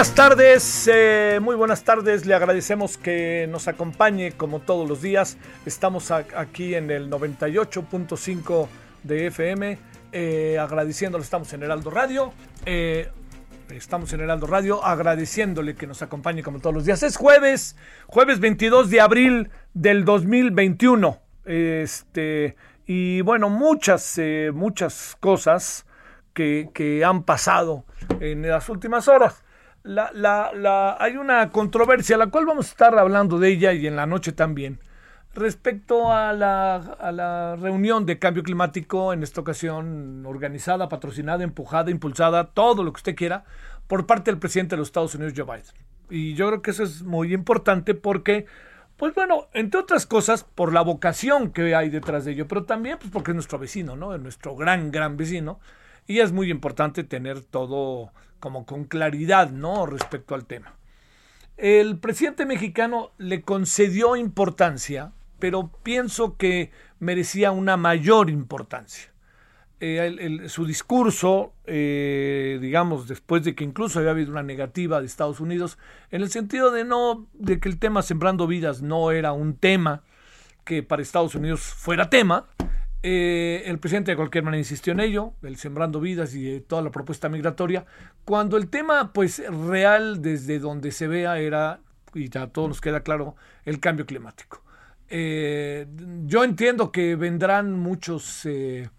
Buenas tardes, eh, muy buenas tardes. Le agradecemos que nos acompañe como todos los días. Estamos aquí en el 98.5 de FM, eh, agradeciéndole, estamos en Heraldo Radio. eh, Estamos en Heraldo Radio agradeciéndole que nos acompañe como todos los días. Es jueves, jueves 22 de abril del 2021. Este, y bueno, muchas, eh, muchas cosas que han pasado en las últimas horas. La, la- la- hay una controversia, la cual vamos a estar hablando de ella y en la noche también, respecto a la, a la reunión de cambio climático, en esta ocasión organizada, patrocinada, empujada, impulsada, todo lo que usted quiera, por parte del presidente de los Estados Unidos, Joe Biden. Y yo creo que eso es muy importante porque, pues bueno, entre otras cosas, por la vocación que hay detrás de ello, pero también pues porque es nuestro vecino, ¿no? Es nuestro gran, gran vecino. Y es muy importante tener todo como con claridad, ¿no? Respecto al tema. El presidente mexicano le concedió importancia, pero pienso que merecía una mayor importancia. Eh, el- su discurso, eh, digamos, después de que incluso había habido una negativa de Estados Unidos, en el sentido de no, de que el tema Sembrando Vidas no era un tema que para Estados Unidos fuera tema, eh, el presidente de cualquier manera insistió en ello, el Sembrando Vidas y eh, toda la propuesta migratoria, cuando el tema, pues, real desde donde se vea era, y ya a todos nos queda claro, el cambio climático. Eh, yo entiendo que vendrán muchos, eh,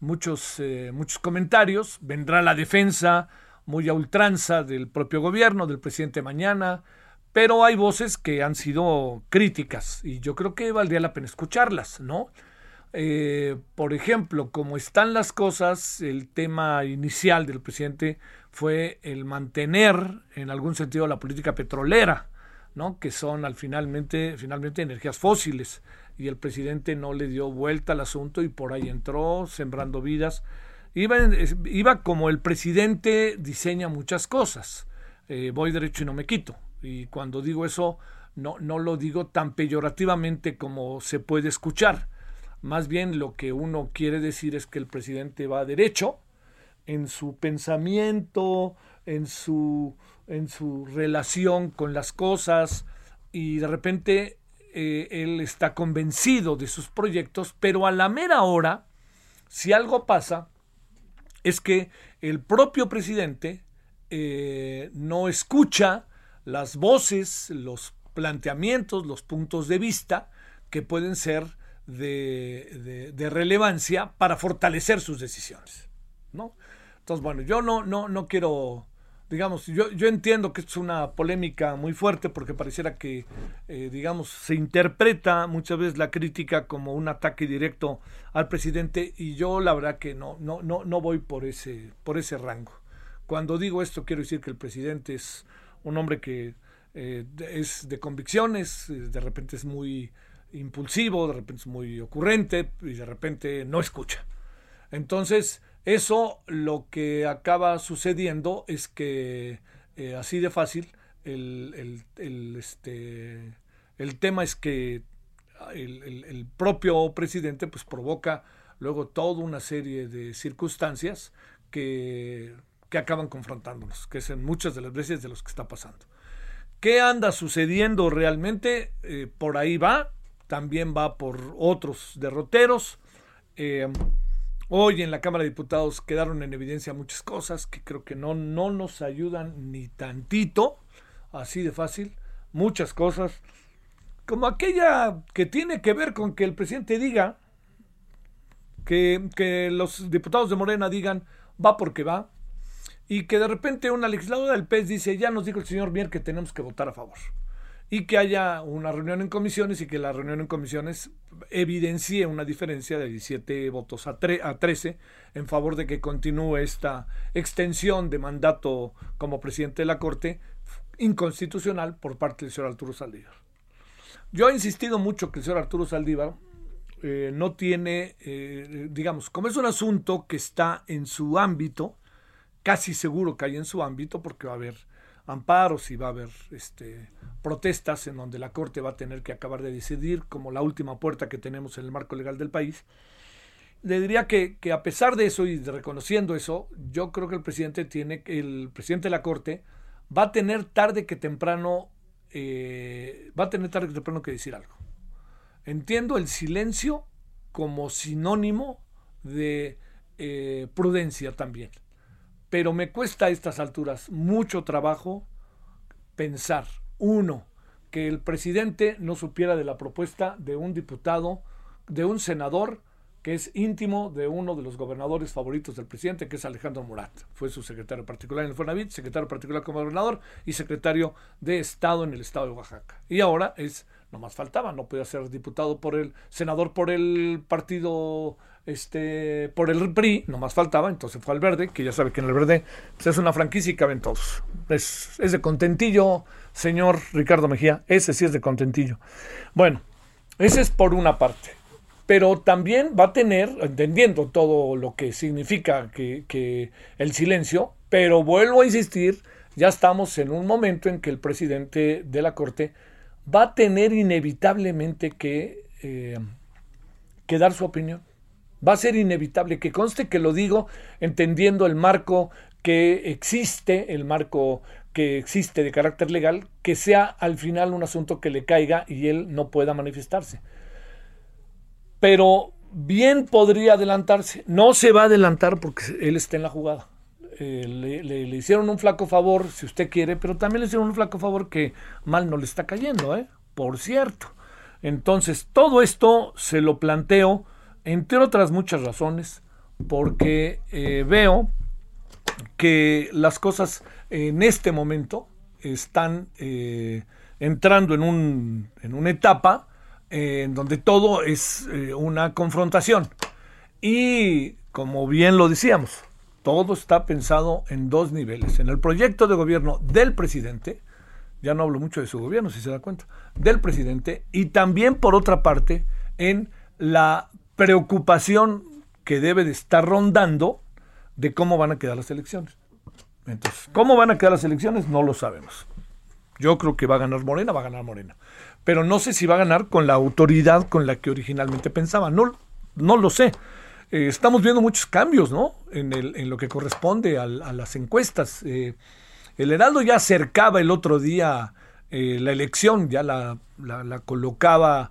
muchos, muchos comentarios, vendrá la defensa muy a ultranza del propio gobierno, del presidente mañana, pero hay voces que han sido críticas y yo creo que valdría la pena escucharlas, ¿no? Eh, por ejemplo, como están las cosas, el tema inicial del presidente fue el mantener en algún sentido la política petrolera, ¿no? que son al finalmente, finalmente energías fósiles. Y el presidente no le dio vuelta al asunto y por ahí entró, sembrando vidas. Iba, iba como el presidente diseña muchas cosas. Eh, voy derecho y no me quito. Y cuando digo eso, no, no lo digo tan peyorativamente como se puede escuchar. Más bien lo que uno quiere decir es que el presidente va derecho en su pensamiento, en su, en su relación con las cosas y de repente eh, él está convencido de sus proyectos, pero a la mera hora, si algo pasa, es que el propio presidente eh, no escucha las voces, los planteamientos, los puntos de vista que pueden ser de, de- relevancia para fortalecer sus decisiones. ¿no? Entonces, bueno, yo no, no, no quiero, digamos, yo, yo entiendo que es una polémica muy fuerte porque pareciera que, eh, digamos, se interpreta muchas veces la crítica como un ataque directo al presidente y yo la verdad que no, no, no, no voy por ese, por ese rango. Cuando digo esto quiero decir que el presidente es un hombre que eh, es de convicciones, eh, de repente es muy impulsivo, de repente es muy ocurrente y de repente no escucha. Entonces, eso lo que acaba sucediendo es que eh, así de fácil, el, el- este, el tema es que el, el- el propio presidente pues provoca luego toda una serie de circunstancias que, que acaban confrontándonos, que es en muchas de las veces de los que está pasando. ¿Qué anda sucediendo realmente? Eh, por ahí va, también va por otros derroteros. Eh, Hoy en la Cámara de Diputados quedaron en evidencia muchas cosas que creo que no, no nos ayudan ni tantito, así de fácil, muchas cosas, como aquella que tiene que ver con que el presidente diga, que, que los diputados de Morena digan, va porque va, y que de repente una legisladora del PES dice, ya nos dijo el señor Mier que tenemos que votar a favor y que haya una reunión en comisiones y que la reunión en comisiones evidencie una diferencia de 17 votos a, a 13 en favor de que continúe esta extensión de mandato como presidente de la Corte inconstitucional por parte del señor Arturo Saldívar. Yo he insistido mucho que el señor Arturo Saldívar eh, no tiene, eh, digamos, como es un asunto que está en su ámbito, casi seguro que hay en su ámbito, porque va a haber amparos y va a haber este, protestas en donde la Corte va a tener que acabar de decidir, como la última puerta que tenemos en el marco legal del país. Le diría que, a pesar de eso y reconociendo eso, yo creo que el presidente tiene, el presidente de la Corte va a tener tarde que temprano, eh, va a tener tarde que temprano que decir algo. Entiendo el silencio como sinónimo de eh, prudencia también. Pero me cuesta a estas alturas mucho trabajo pensar uno, que el presidente no supiera de la propuesta de un diputado, de un senador que es íntimo de uno de los gobernadores favoritos del presidente, que es Alejandro Murat. Fue su secretario particular en el Fonavit, secretario particular como gobernador y secretario de Estado en el Estado de Oaxaca. Y ahora es, no más faltaba, no podía ser diputado por el, senador por el partido, este, por el PRI, no más faltaba, entonces fue al Verde, que ya sabe que en el Verde pues, es una franquicia y caben todos. Es, es de contentillo, señor Ricardo Mejía, ese sí es de contentillo. Bueno, ese es por una parte pero también va a tener, entendiendo todo lo que significa que, el silencio, pero vuelvo a insistir, ya estamos en un momento en que el presidente de la Corte va a tener inevitablemente que, eh, que dar su opinión. Va a ser inevitable, que conste que lo digo entendiendo el marco que existe, el marco que existe de carácter legal, que sea al final un asunto que le caiga y él no pueda manifestarse pero bien podría adelantarse. No se va a adelantar porque él está en la jugada. Eh, le, hicieron un flaco favor, si usted quiere, pero también le hicieron un flaco favor que mal no le está cayendo, ¿eh? Por cierto. Entonces, todo esto se lo planteo, entre otras muchas razones, porque eh, veo que las cosas en este momento están eh, entrando en, un, en una etapa en donde todo es eh, una confrontación. Y como bien lo decíamos, todo está pensado en dos niveles. En el proyecto de gobierno del presidente, ya no hablo mucho de su gobierno, si se da cuenta, del presidente, y también por otra parte en la preocupación que debe de estar rondando de cómo van a quedar las elecciones. Entonces, ¿cómo van a quedar las elecciones? No lo sabemos. Yo creo que va a ganar Morena, va a ganar Morena pero no sé si va a ganar con la autoridad con la que originalmente pensaba. No, no lo sé. Eh, estamos viendo muchos cambios, ¿no? En, el, en lo que corresponde a, las encuestas. Eh, el Heraldo ya acercaba el otro día eh, la elección, ya la, la, colocaba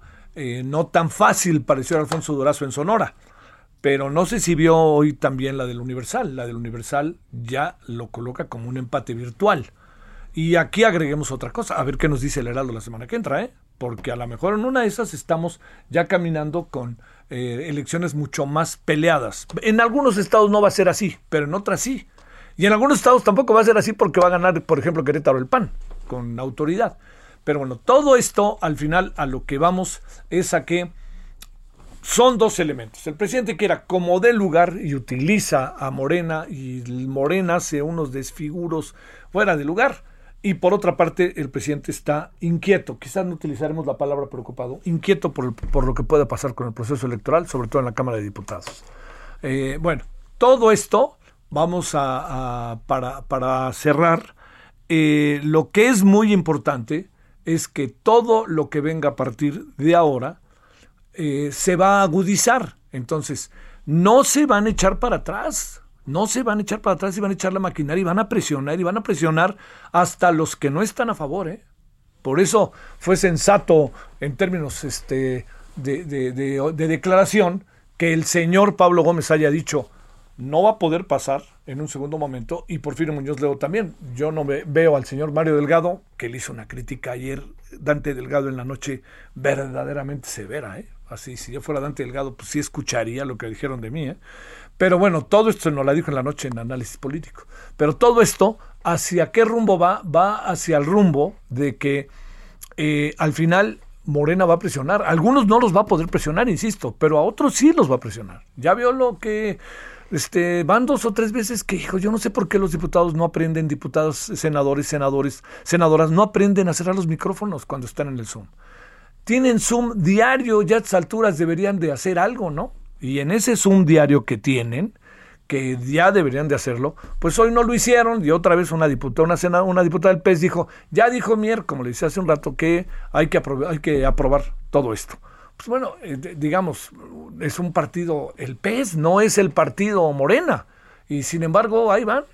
no tan fácil, pareció Alfonso Durazo en Sonora. Pero no sé si vio hoy también la del Universal. La del Universal ya lo coloca como un empate virtual. Y aquí agreguemos otra cosa, a ver qué nos dice el Heraldo la semana que entra, ¿eh? porque a lo mejor en una de esas estamos ya caminando con eh, elecciones mucho más peleadas. En algunos estados no va a ser así, pero en otras sí. Y en algunos estados tampoco va a ser así porque va a ganar, por ejemplo, Querétaro el PAN, con autoridad. Pero bueno, todo esto al final a lo que vamos es a que son dos elementos. El presidente que era como de lugar y utiliza a Morena y Morena hace unos desfiguros fuera de lugar y por otra parte, el presidente está inquieto, quizás no utilizaremos la palabra preocupado, inquieto por, por lo que pueda pasar con el proceso electoral, sobre todo en la Cámara de Diputados. Eh, bueno, todo esto, vamos a, para, cerrar, eh, lo que es muy importante es que todo lo que venga a partir de ahora eh, se va a agudizar. Entonces, no se van a echar para atrás no se van a echar para atrás y van a echar la maquinaria y van a presionar y van a presionar hasta los que no están a favor. ¿eh? Por eso fue sensato en términos este, de, declaración que el señor Pablo Gómez haya dicho no va a poder pasar en un segundo momento y Porfirio Muñoz Ledo también. Yo no veo al señor Mario Delgado, que le hizo una crítica ayer, Dante Delgado en la noche, verdaderamente severa. ¿eh? Así, si yo fuera Dante Delgado, pues sí escucharía lo que dijeron de mí. ¿eh? Pero bueno, todo esto nos la dijo en la noche en análisis político. Pero todo esto, ¿hacia qué rumbo va? Va hacia el rumbo de que eh, al final Morena va a presionar. algunos no los va a poder presionar, insisto, pero a otros sí los va a presionar. Ya vio lo que este, van dos o tres veces que, hijo, yo no sé por qué los diputados no aprenden, diputados, senadores, senadores, senadoras, no aprenden a cerrar los micrófonos cuando están en el Zoom. Tienen Zoom diario, ya a estas alturas deberían de hacer algo, ¿no? Y en ese Zoom diario que tienen, que ya deberían de hacerlo, pues hoy no lo hicieron y otra vez una diputada, una, una diputada del PES dijo, ya dijo Mier, como le decía hace un rato, que hay que, hay que aprobar todo esto pues bueno, eh, digamos, es un partido, el PES no es el partido Morena. Y sin embargo, ahí van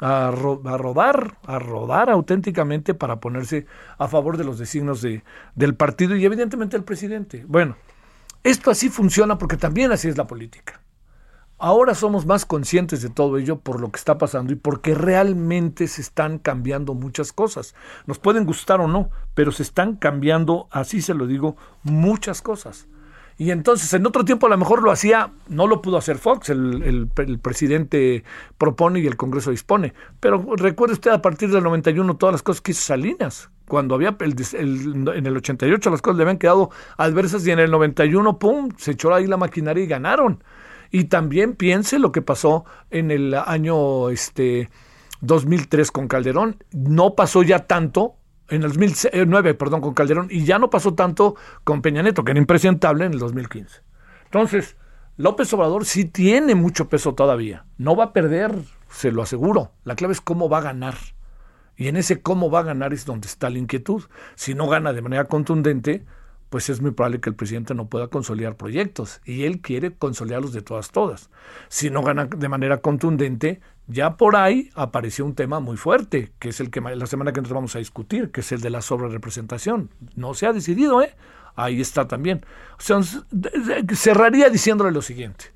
a, rodar, a rodar auténticamente para ponerse a favor de los designios de, del partido y evidentemente el presidente. Bueno, esto así funciona porque también así es la política. Ahora somos más conscientes de todo ello por lo que está pasando y porque realmente se están cambiando muchas cosas. Nos pueden gustar o no, pero se están cambiando, así se lo digo, muchas cosas. Y entonces, en otro tiempo a lo mejor lo hacía, no lo pudo hacer Fox, el, presidente propone y el Congreso dispone. Pero recuerde usted a partir del 91 todas las cosas que hizo Salinas. Cuando había en el 88 las cosas le habían quedado adversas y en el 91, ¡pum!, se echó ahí la maquinaria y ganaron. Y también piense lo que pasó en el año este, 2003 con Calderón. No pasó ya tanto, en el 2009, perdón, con Calderón, y ya no pasó tanto con Peña Neto, que era impresentable en el 2015. Entonces, López Obrador sí tiene mucho peso todavía. No va a perder, se lo aseguro. La clave es cómo va a ganar. Y en ese cómo va a ganar es donde está la inquietud. Si no gana de manera contundente, pues es muy probable que el presidente no pueda consolidar proyectos y él quiere consolidarlos de todas, todas. Si no gana de manera contundente, ya por ahí apareció un tema muy fuerte, que es el que la semana que nos vamos a discutir, que es el de la sobrerepresentación. No se ha decidido, ¿eh? Ahí está también. O sea, cerraría diciéndole lo siguiente.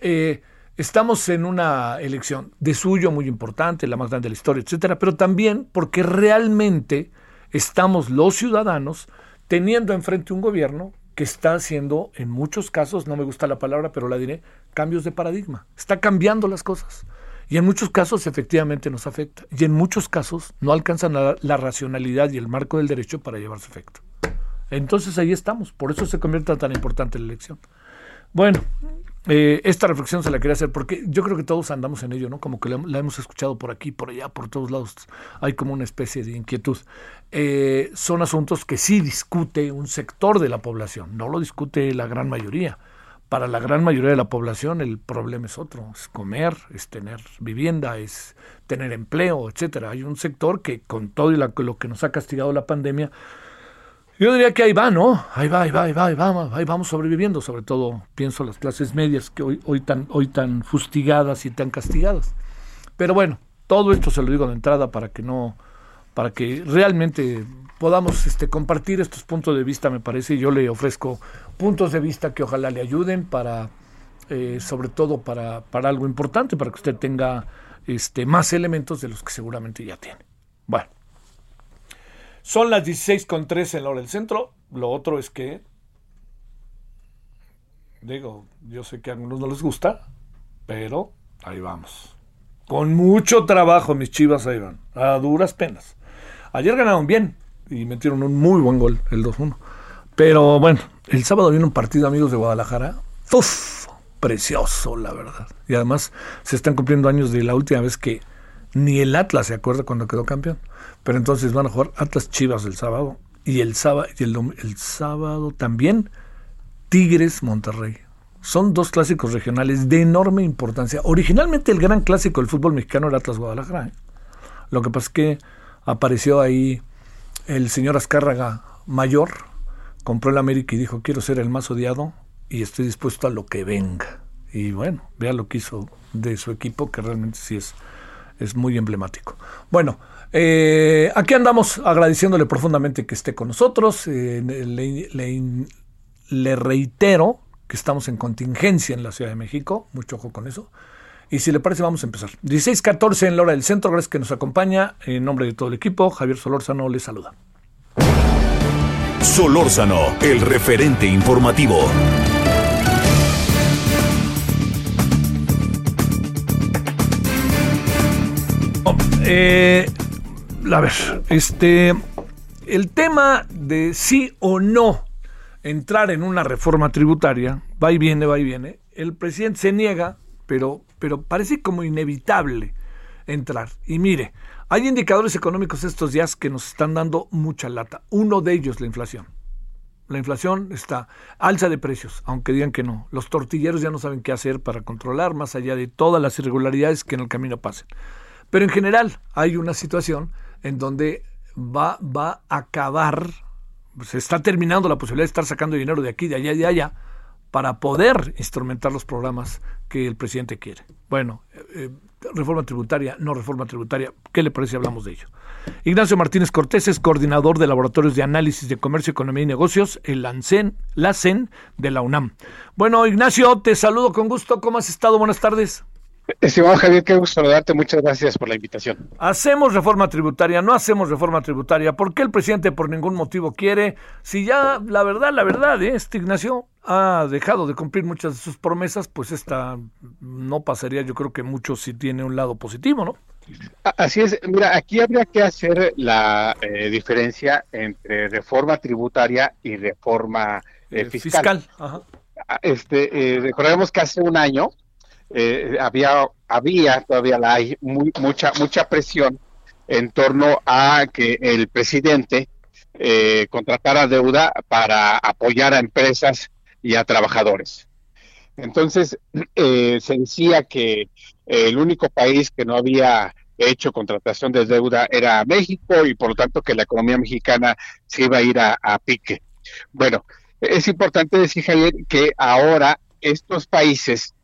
Eh, estamos en una elección de suyo muy importante, la más grande de la historia, etcétera, pero también porque realmente estamos los ciudadanos teniendo enfrente un gobierno que está haciendo, en muchos casos, no me gusta la palabra, pero la diré, cambios de paradigma. Está cambiando las cosas. Y en muchos casos efectivamente nos afecta. Y en muchos casos no alcanzan la, la racionalidad y el marco del derecho para llevar su efecto. Entonces ahí estamos. Por eso se convierte tan importante la elección. Bueno, eh, esta reflexión se la quería hacer porque yo creo que todos andamos en ello, ¿no? Como que la, hemos escuchado por aquí, por allá, por todos lados. Hay como una especie de inquietud. Eh, son asuntos que sí discute un sector de la población, no lo discute la gran mayoría. Para la gran mayoría de la población el problema es otro, es comer, es tener vivienda, es tener empleo, etcétera. Hay un sector que con todo lo que nos ha castigado la pandemia, yo diría que ahí va, ¿no? Ahí va, ahí va, ahí va, ahí ahí vamos sobreviviendo, sobre todo pienso las clases medias que hoy, hoy, tan, hoy tan fustigadas y tan castigadas. Pero bueno, todo esto se lo digo de entrada para que no, para que realmente podamos este, compartir estos puntos de vista, me parece, yo le ofrezco puntos de vista que ojalá le ayuden para, eh, sobre todo para, para algo importante, para que usted tenga este, más elementos de los que seguramente ya tiene. Bueno. Son las 16 con 3 en la hora del centro. Lo otro es que, digo, yo sé que a algunos no les gusta, pero ahí vamos. Con mucho trabajo mis chivas ahí van, a duras penas. Ayer ganaron bien y metieron un muy buen gol, el 2-1. Pero bueno, el sábado viene un partido, amigos de Guadalajara. ¡Uf! Precioso, la verdad. Y además se están cumpliendo años de la última vez que ni el Atlas se acuerda cuando quedó campeón. Pero entonces van a jugar Atlas Chivas el sábado y el sábado, y el, sábado también Tigres Monterrey. Son dos clásicos regionales de enorme importancia. Originalmente el gran clásico del fútbol mexicano era Atlas Guadalajara. ¿eh? Lo que pasa es que apareció ahí el señor Azcárraga mayor, compró el América y dijo quiero ser el más odiado y estoy dispuesto a lo que venga. Y bueno, vea lo que hizo de su equipo, que realmente sí es, es muy emblemático. Bueno, eh, aquí andamos agradeciéndole profundamente que esté con nosotros. Eh, le, reitero que estamos en contingencia en la Ciudad de México. Mucho ojo con eso. Y si le parece, vamos a empezar. 16.14 en la hora del centro. Gracias que nos acompaña. En nombre de todo el equipo, Javier Solórzano le saluda. Solórzano, el referente informativo. Oh, eh, a ver, este, el tema de sí o no entrar en una reforma tributaria, va y viene, va y viene, el presidente se niega, pero, pero parece como inevitable entrar. Y mire, hay indicadores económicos estos días que nos están dando mucha lata. Uno de ellos, la inflación. La inflación está alza de precios, aunque digan que no. Los tortilleros ya no saben qué hacer para controlar, más allá de todas las irregularidades que en el camino pasen. Pero en general hay una situación en donde va, va a acabar, se está terminando la posibilidad de estar sacando dinero de aquí, de allá, de allá, para poder instrumentar los programas que el presidente quiere. Bueno, eh, reforma tributaria, no reforma tributaria, ¿qué le parece si hablamos de ello? Ignacio Martínez Cortés es coordinador de Laboratorios de Análisis de Comercio, Economía y Negocios, el ANCEN, la CEN de la UNAM. Bueno, Ignacio, te saludo con gusto. ¿Cómo has estado? Buenas tardes. Estimado Javier, qué gusto saludarte. Muchas gracias por la invitación. Hacemos reforma tributaria, no hacemos reforma tributaria. ¿Por qué el presidente por ningún motivo quiere? Si ya, la verdad, la verdad, ¿eh? este Ignacio ha dejado de cumplir muchas de sus promesas, pues esta no pasaría, yo creo que mucho si tiene un lado positivo, ¿no? Así es. Mira, aquí habría que hacer la eh, diferencia entre reforma tributaria y reforma eh, fiscal. fiscal. Ah, este, eh, recordemos que hace un año eh, había, había, todavía la hay, muy, mucha, mucha presión en torno a que el presidente eh, contratara deuda para apoyar a empresas y a trabajadores. Entonces, eh, se decía que el único país que no había hecho contratación de deuda era México y por lo tanto que la economía mexicana se iba a ir a, a pique. Bueno, es importante decir, Javier, que ahora estos países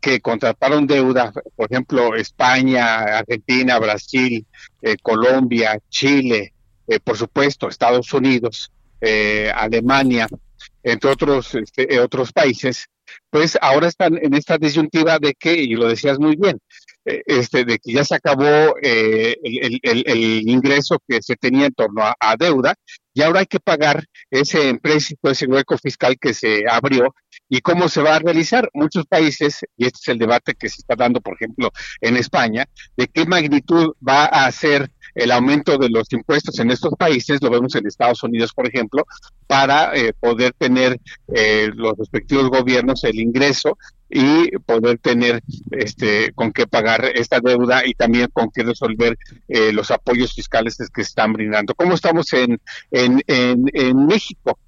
que contrataron deuda, por ejemplo, España, Argentina, Brasil, eh, Colombia, Chile, eh, por supuesto, Estados Unidos, eh, Alemania, entre otros, este, otros países, pues ahora están en esta disyuntiva de que, y lo decías muy bien, este, de que ya se acabó el, ingreso que se tenía en torno a, deuda y ahora hay que pagar ese empréstito, ese hueco fiscal que se abrió y cómo se va a realizar. Muchos países, y este es el debate que se está dando, por ejemplo, en España, de qué magnitud va a ser el aumento de los impuestos en estos países, lo vemos en Estados Unidos, por ejemplo, para eh, poder tener eh, los respectivos gobiernos el ingreso y poder tener este con qué pagar esta deuda y también con qué resolver eh, los apoyos fiscales que están brindando. ¿Cómo estamos en, en, en, en México?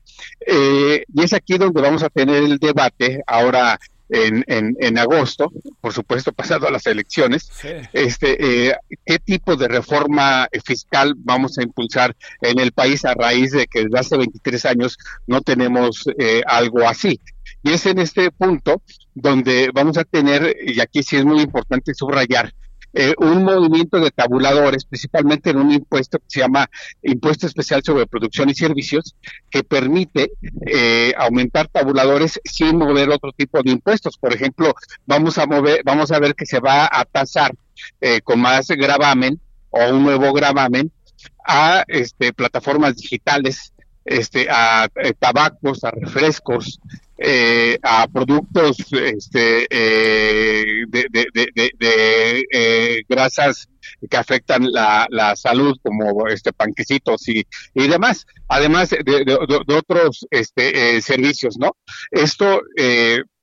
Eh, y es aquí donde vamos a tener el debate ahora en, en, agosto, por supuesto pasado a las elecciones, este, eh, qué tipo de reforma fiscal vamos a impulsar en el país a raíz de que desde hace 23 años no tenemos eh, algo así. Y es en este punto donde vamos a tener, y aquí sí es muy importante subrayar, eh, un movimiento de tabuladores, principalmente en un impuesto que se llama Impuesto Especial sobre Producción y Servicios, que permite eh, aumentar tabuladores sin mover otro tipo de impuestos. Por ejemplo, vamos a mover, vamos a ver que se va a tasar eh, con más gravamen o un nuevo gravamen a este, plataformas digitales, este, a tabacos, a refrescos, eh, a productos este, eh, de, de, eh, grasas que afectan la, la, salud como este panquecitos y, y demás. Además de, otros este, servicios no esto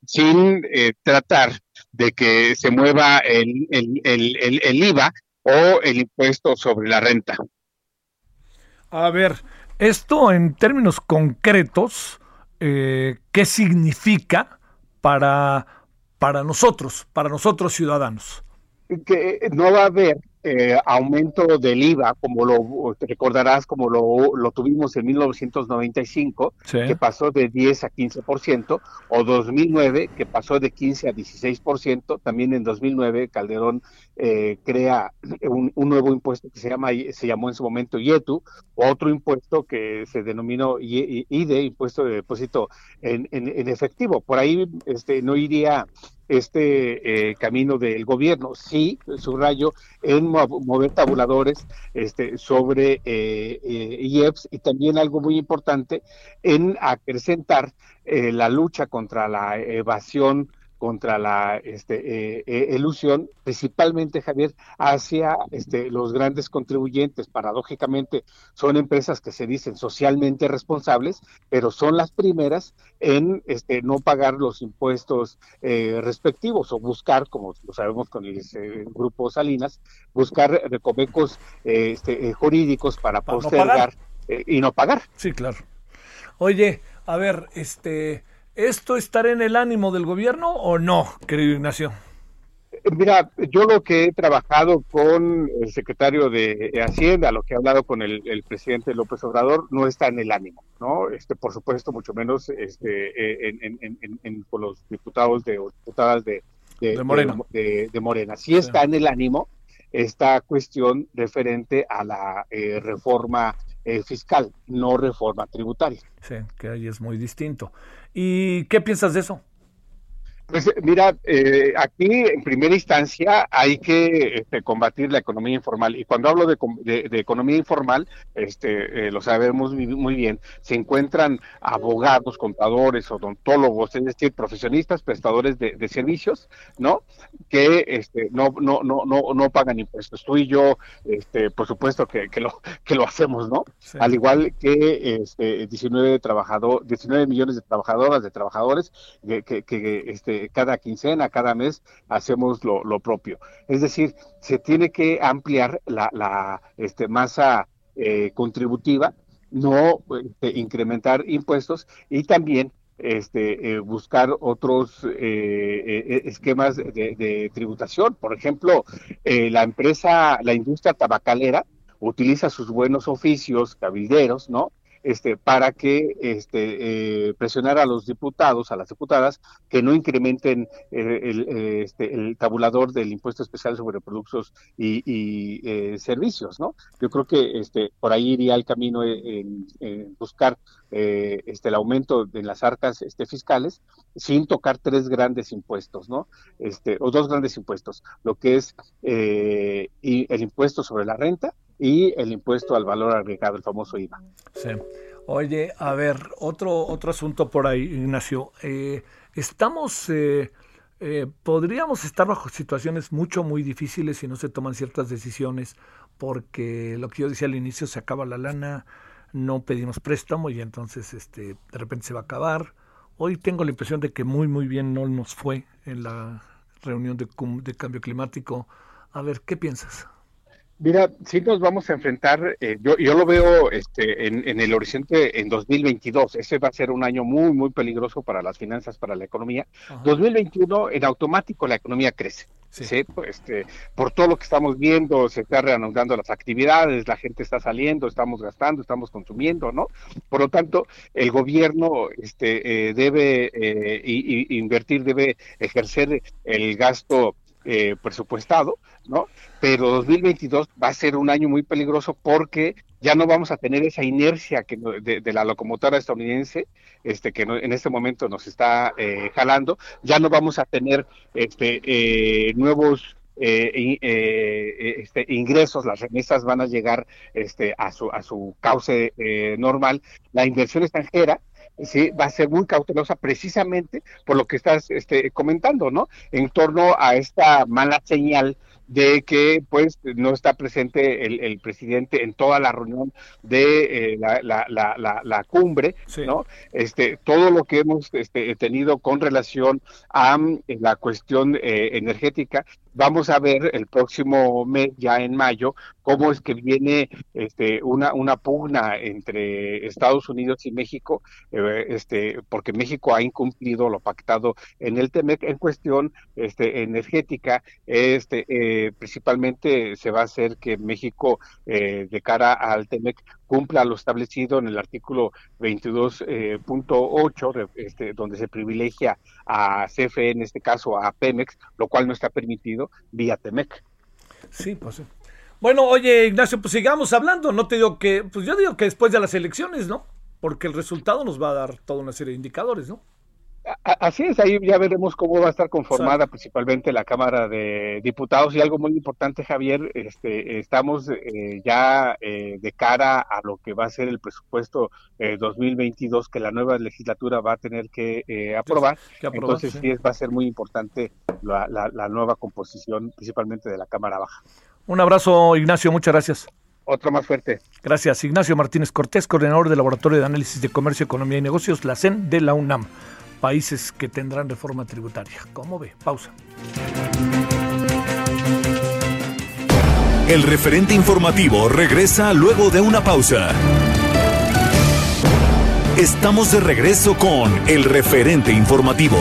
sin tratar de que se mueva el, el, el, el IVA o el impuesto sobre la renta. A ver esto en términos concretos eh, qué significa para, para nosotros, para nosotros ciudadanos. Que no va a haber eh, aumento del IVA, como lo recordarás, como lo, lo tuvimos en 1995, que pasó de 10 a 15%, o 2009, que pasó de 15 a 16%. También en 2009 Calderón eh, crea un, nuevo impuesto que se llama se llamó en su momento IETU, otro impuesto que se denominó IDE, impuesto de depósito en, en, efectivo. Por ahí este, no iría este eh, camino del gobierno. Sí, subrayo, en mover tabuladores este, sobre eh, eh IEPS y también algo muy importante en acrecentar la lucha contra la evasión contra la este, eh, eh, principalmente, Javier, hacia este, los grandes contribuyentes. Paradójicamente, son empresas que se dicen socialmente responsables, pero son las primeras en este, no pagar los impuestos eh, respectivos o buscar, como lo sabemos con el, grupo Salinas, buscar recovecos este, jurídicos para, postergar y no pagar. Sí, claro. Oye, a ver, este ¿Esto estará en el ánimo del gobierno o no, querido Ignacio? Mira, yo lo que he trabajado con el secretario de Hacienda, lo que he hablado con el, presidente López Obrador, no está en el ánimo, ¿no? Este, por supuesto, mucho menos este, en, con los diputados de, o diputadas de, de, Morena. De, Morena. Sí, está en el ánimo esta cuestión referente a la eh, reforma eh, fiscal, no reforma tributaria. Sí, que ahí es muy distinto. ¿Y qué piensas de eso? Pues mira, eh, aquí en primera instancia hay que este, combatir la economía informal y cuando hablo de, economía informal, este, eh, lo sabemos muy, bien, se encuentran abogados, contadores, odontólogos, es decir, profesionistas, prestadores de, servicios, ¿no? Que este, no, no, no, no, no pagan impuestos. Tú y yo, este, por supuesto que, que lo que lo hacemos, ¿no? Al igual que este, 19 trabajador, 19 millones de trabajadoras, de trabajadores que, que, que este este, cada quincena, cada mes, hacemos lo, propio. Es decir, se tiene que ampliar la, este, masa eh, contributiva, no este, incrementar impuestos y también este, eh, buscar otros eh, esquemas de, de, tributación. Por ejemplo, la empresa, la industria tabacalera utiliza sus buenos oficios cabilderos, ¿no? Este, para que este, eh, presionar a los diputados, a las diputadas, que no incrementen eh, el, eh, este, tabulador del impuesto especial sobre productos y, servicios, ¿no? Yo creo que este, por ahí iría el camino en, buscar este, el aumento de las arcas este, fiscales sin tocar tres grandes impuestos, ¿no? Este, o dos grandes impuestos, lo que es el impuesto sobre la renta y el impuesto al valor agregado, el famoso IVA. Sí. Oye, a ver, otro, otro asunto por ahí, Ignacio. Eh, estamos, eh, eh, podríamos estar bajo situaciones mucho, muy difíciles si no se toman ciertas decisiones, porque lo que yo decía al inicio, se acaba la lana, no pedimos préstamo y entonces este, de repente se va a acabar. Hoy tengo la impresión de que muy, muy bien no nos fue en la reunión de, de cambio climático. A ver, ¿qué piensas? Mira, sí nos vamos a enfrentar, eh, yo, yo lo veo este, en, el horizonte en 2022, ese va a ser un año muy, muy peligroso para las finanzas, para la economía. 2021, en automático la economía crece. Sí. Pues, este, por todo lo que estamos viendo, se está reanudando las actividades, la gente está saliendo, estamos gastando, estamos consumiendo, ¿no? Por lo tanto, el gobierno este, eh, debe eh, invertir, debe ejercer el gasto eh, presupuestado, ¿no? Pero 2022 va a ser un año muy peligroso porque ya no vamos a tener esa inercia que de, la locomotora estadounidense, este que en este momento nos está eh, jalando, ya no vamos a tener este eh, nuevos este, ingresos, las remesas van a llegar este, a su a su cauce normal, la inversión extranjera sí, va a ser muy cautelosa precisamente por lo que estás este, comentando, ¿no? En torno a esta mala señal de que pues no está presente el, presidente en toda la reunión de eh, la, la, la, la, cumbre, ¿no? Este, todo lo que hemos este, tenido con relación a mm, la cuestión eh, energética, vamos a ver el próximo mes, ya en mayo, cómo es que viene este, una, una pugna entre Estados Unidos y México, eh, este, porque México ha incumplido lo pactado en el TEMEC en cuestión este, energética. Este, eh, principalmente se va a hacer que México, eh, de cara al TEMEC, cumpla lo establecido en el artículo 22.8, este, donde se privilegia a CFE, en este caso a Pemex, lo cual no está permitido vía TEMEC. Sí, pues bueno, oye, Ignacio, pues sigamos hablando. No te digo que, pues yo digo que después de las elecciones, ¿no? Porque el resultado nos va a dar toda una serie de indicadores, ¿no? Así es, ahí ya veremos cómo va a estar conformada principalmente la Cámara de Diputados y algo muy importante, Javier, este, estamos eh, ya eh, de cara a lo que va a ser el presupuesto 2022 eh, que la nueva legislatura va a tener que aprobar. Entonces sí. va a ser muy importante la nueva composición, principalmente de la Cámara Baja. Un abrazo, Ignacio, muchas gracias. Otro más fuerte. Gracias, Ignacio Martínez Cortés, coordinador del Laboratorio de Análisis de Comercio, Economía y Negocios, la CEN de la UNAM. Países que tendrán reforma tributaria. ¿Cómo ve? Pausa. El referente informativo regresa luego de una pausa. Estamos de regreso con el referente informativo.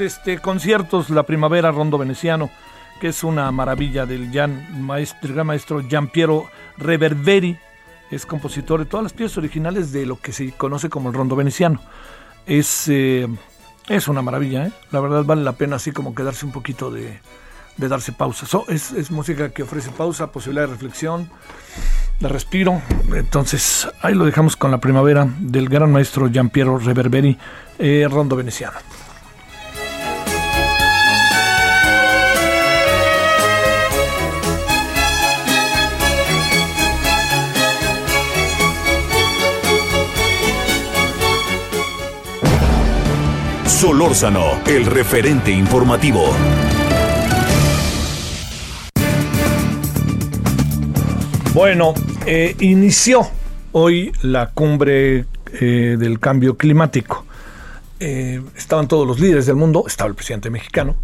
Este, conciertos La Primavera Rondo Veneciano, que es una maravilla del gran maestro Gian Piero Reverberi, es compositor de todas las piezas originales de lo que se conoce como el Rondo Veneciano. Es, eh, es una maravilla, ¿eh? la verdad vale la pena así como quedarse un poquito de, darse pausa. es, música que ofrece pausa, posibilidad de reflexión, de respiro. Entonces, ahí lo dejamos con la primavera del gran maestro Giampiero Reverberi, eh, Rondo Veneciano. Solórzano, el referente informativo. Bueno, eh, inició hoy la cumbre eh, del cambio climático. Eh, estaban todos los líderes del mundo, estaba el presidente mexicano.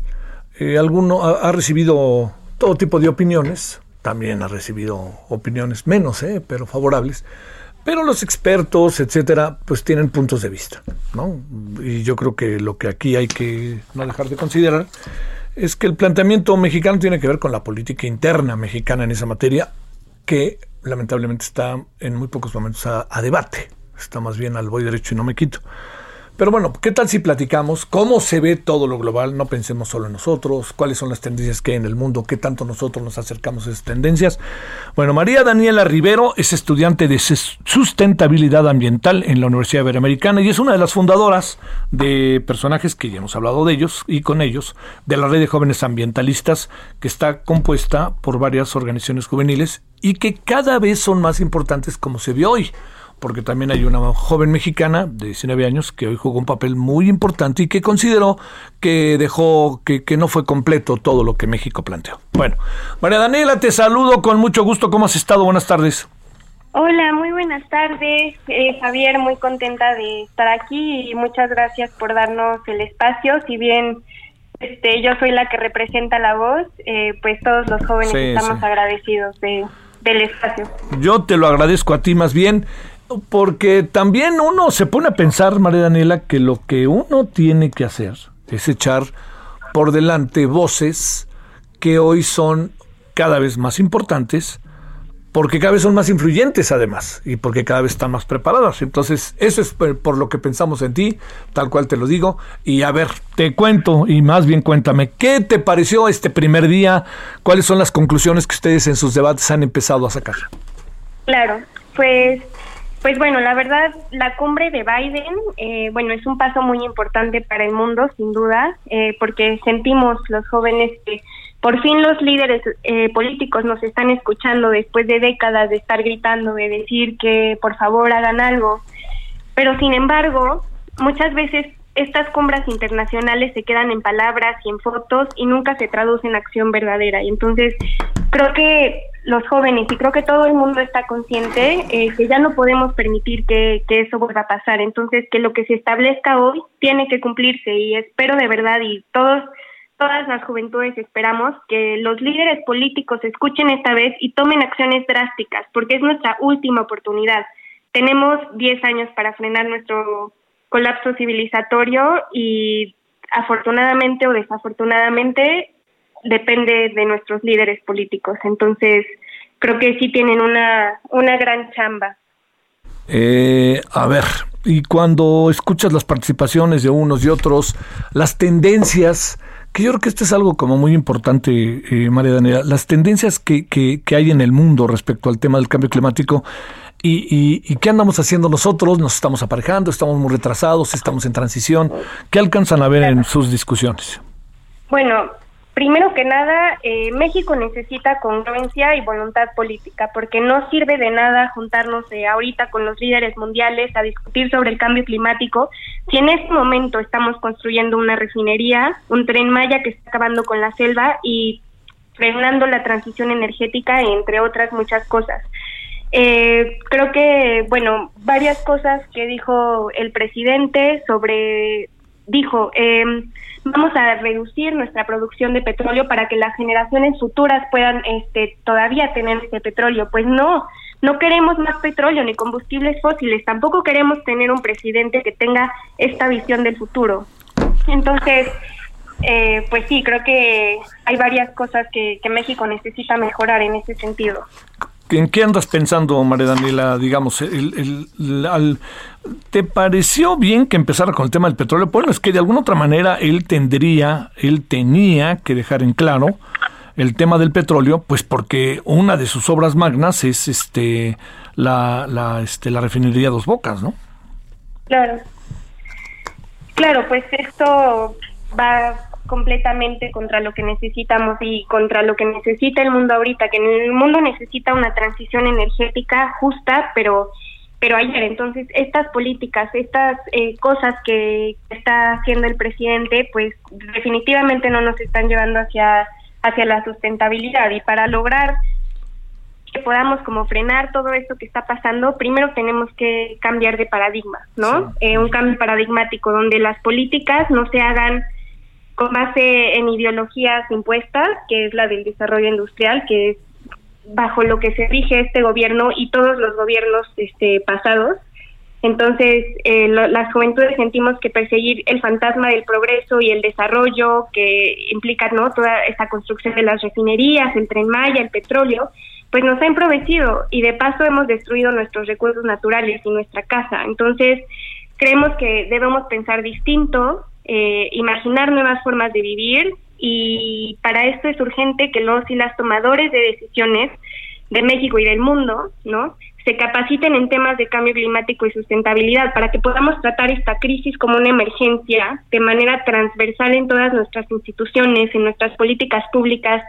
alguno ha, recibido todo tipo de opiniones, también ha recibido opiniones menos, pero favorables. Pero los expertos, etcétera, pues tienen puntos de vista, ¿no? Y yo creo que lo que aquí hay que no dejar de considerar es que el planteamiento mexicano tiene que ver con la política interna mexicana en esa materia, que lamentablemente está en muy pocos momentos a, debate. Está más bien al voy derecho y no me quito. Pero bueno, ¿qué tal si platicamos cómo se ve todo lo global? No pensemos solo en nosotros, cuáles son las tendencias que hay en el mundo, qué tanto nosotros nos acercamos a esas tendencias. Bueno, María Daniela Rivero es estudiante de sustentabilidad ambiental en la Universidad Iberoamericana y es una de las fundadoras de personajes que ya hemos hablado de ellos y con ellos, de la red de jóvenes ambientalistas que está compuesta por varias organizaciones juveniles y que cada vez son más importantes como se ve hoy porque también hay una joven mexicana de 19 años que hoy jugó un papel muy importante y que consideró que dejó, que, que no fue completo todo lo que México planteó. Bueno, María Daniela, te saludo con mucho gusto. ¿Cómo has estado? Buenas tardes. Hola, muy buenas tardes. Eh, Javier, muy contenta de estar aquí y muchas gracias por darnos el espacio. Si bien este, yo soy la que representa la voz, eh, pues todos los jóvenes estamos agradecidos de, del espacio. Yo te lo agradezco a ti más bien. Porque también uno se pone a pensar, María Daniela, que lo que uno tiene que hacer es echar por delante voces que hoy son cada vez más importantes, porque cada vez son más influyentes además, y porque cada vez están más preparadas. Entonces, eso es por lo que pensamos en ti, tal cual te lo digo. Y a ver, te cuento, y más bien cuéntame, ¿qué te pareció este primer día? ¿Cuáles son las conclusiones que ustedes en sus debates han empezado a sacar? Claro, pues pues bueno, la verdad, la cumbre de Biden, eh, bueno, es un paso muy importante para el mundo, sin duda, eh, porque sentimos los jóvenes que por fin los líderes eh, políticos nos están escuchando después de décadas de estar gritando, de decir que por favor hagan algo. Pero sin embargo, muchas veces estas cumbres internacionales se quedan en palabras y en fotos y nunca se traducen en acción verdadera. Y entonces creo que los jóvenes y creo que todo el mundo está consciente eh, que ya no podemos permitir que, que, eso vuelva a pasar. Entonces, que lo que se establezca hoy tiene que cumplirse y espero de verdad y todos todas las juventudes esperamos que los líderes políticos escuchen esta vez y tomen acciones drásticas, porque es nuestra última oportunidad. Tenemos 10 años para frenar nuestro colapso civilizatorio y afortunadamente o desafortunadamente depende de nuestros líderes políticos. Entonces, creo que sí tienen una, una gran chamba. Eh, a ver, y cuando escuchas las participaciones de unos y otros, las tendencias, que yo creo que esto es algo como muy importante, eh, María Daniela, las tendencias que, que, que, hay en el mundo respecto al tema del cambio climático y, y, y, qué andamos haciendo nosotros, nos estamos aparejando, estamos muy retrasados, estamos en transición, ¿qué alcanzan a ver en sus discusiones? Bueno, Primero que nada, eh, México necesita congruencia y voluntad política, porque no sirve de nada juntarnos eh, ahorita con los líderes mundiales a discutir sobre el cambio climático si en este momento estamos construyendo una refinería, un tren Maya que está acabando con la selva y frenando la transición energética, entre otras muchas cosas. Eh, creo que, bueno, varias cosas que dijo el presidente sobre, dijo, eh, vamos a reducir nuestra producción de petróleo para que las generaciones futuras puedan este, todavía tener ese petróleo. Pues no, no queremos más petróleo ni combustibles fósiles, tampoco queremos tener un presidente que tenga esta visión del futuro. Entonces, eh, pues sí, creo que hay varias cosas que, que México necesita mejorar en ese sentido. ¿En qué andas pensando, María Daniela? Digamos, el, ¿te pareció bien que empezara con el tema del petróleo? Bueno, es que de alguna otra manera él tendría, él tenía que dejar en claro el tema del petróleo, pues porque una de sus obras magnas es este la, la, este, la refinería Dos Bocas, ¿no? Claro. Claro, pues esto va completamente contra lo que necesitamos y contra lo que necesita el mundo ahorita, que el mundo necesita una transición energética justa, pero pero ayer. Entonces estas políticas, estas eh, cosas que está haciendo el presidente, pues definitivamente no nos están llevando hacia hacia la sustentabilidad. Y para lograr que podamos como frenar todo esto que está pasando, primero tenemos que cambiar de paradigma, ¿no? Eh, un cambio paradigmático donde las políticas no se hagan con base en ideologías impuestas, que es la del desarrollo industrial, que es bajo lo que se rige este gobierno y todos los gobiernos este, pasados. Entonces, eh, las juventudes sentimos que perseguir el fantasma del progreso y el desarrollo que implica ¿no? toda esta construcción de las refinerías, el tren Maya, el petróleo, pues nos ha improvecido y de paso hemos destruido nuestros recursos naturales y nuestra casa. Entonces, creemos que debemos pensar distinto, eh, imaginar nuevas formas de vivir y para esto es urgente que los y las tomadores de decisiones de México y del mundo, ¿no? se capaciten en temas de cambio climático y sustentabilidad para que podamos tratar esta crisis como una emergencia de manera transversal en todas nuestras instituciones, en nuestras políticas públicas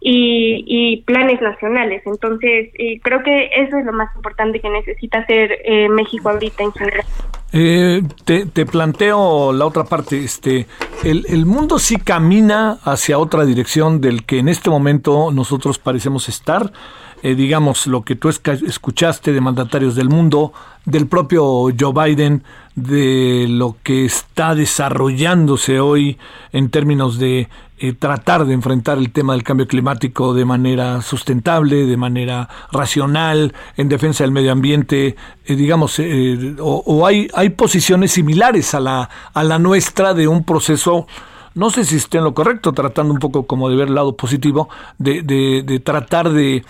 y, planes nacionales. Entonces, creo que eso es lo más importante que necesita hacer eh, México ahorita en general. Eh, te, te, planteo la otra parte. Este, el, el mundo sí camina hacia otra dirección del que en este momento nosotros parecemos estar. Eh, digamos, lo que tú escuchaste de mandatarios del mundo, del propio Joe Biden, de lo que está desarrollándose hoy en términos de eh, tratar de enfrentar el tema del cambio climático de manera sustentable, de manera racional, en defensa del medio ambiente, eh, digamos, o, o, hay, hay posiciones similares a la, a la nuestra de un proceso no sé si esté en lo correcto, tratando un poco como de ver el lado positivo, de, de, de tratar de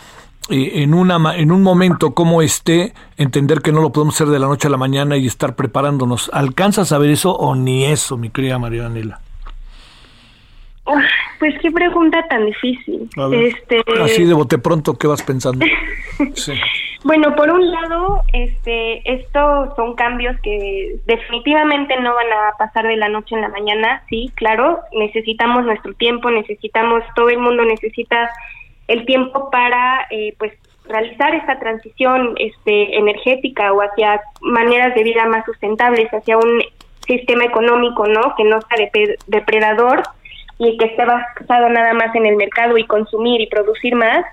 en, una, en un momento como este, entender que no lo podemos hacer de la noche a la mañana y estar preparándonos. ¿Alcanzas a ver eso o ni eso, mi querida María Daniela? Pues qué pregunta tan difícil. Este... Así de bote pronto, ¿qué vas pensando? Bueno, por un lado, este, estos son cambios que definitivamente no van a pasar de la noche en la mañana, sí, claro, necesitamos nuestro tiempo, necesitamos, todo el mundo necesita el tiempo para eh, pues realizar esta transición este, energética o hacia maneras de vida más sustentables, hacia un sistema económico, ¿no? Que no sea depredador y que esté basado nada más en el mercado y consumir y producir más.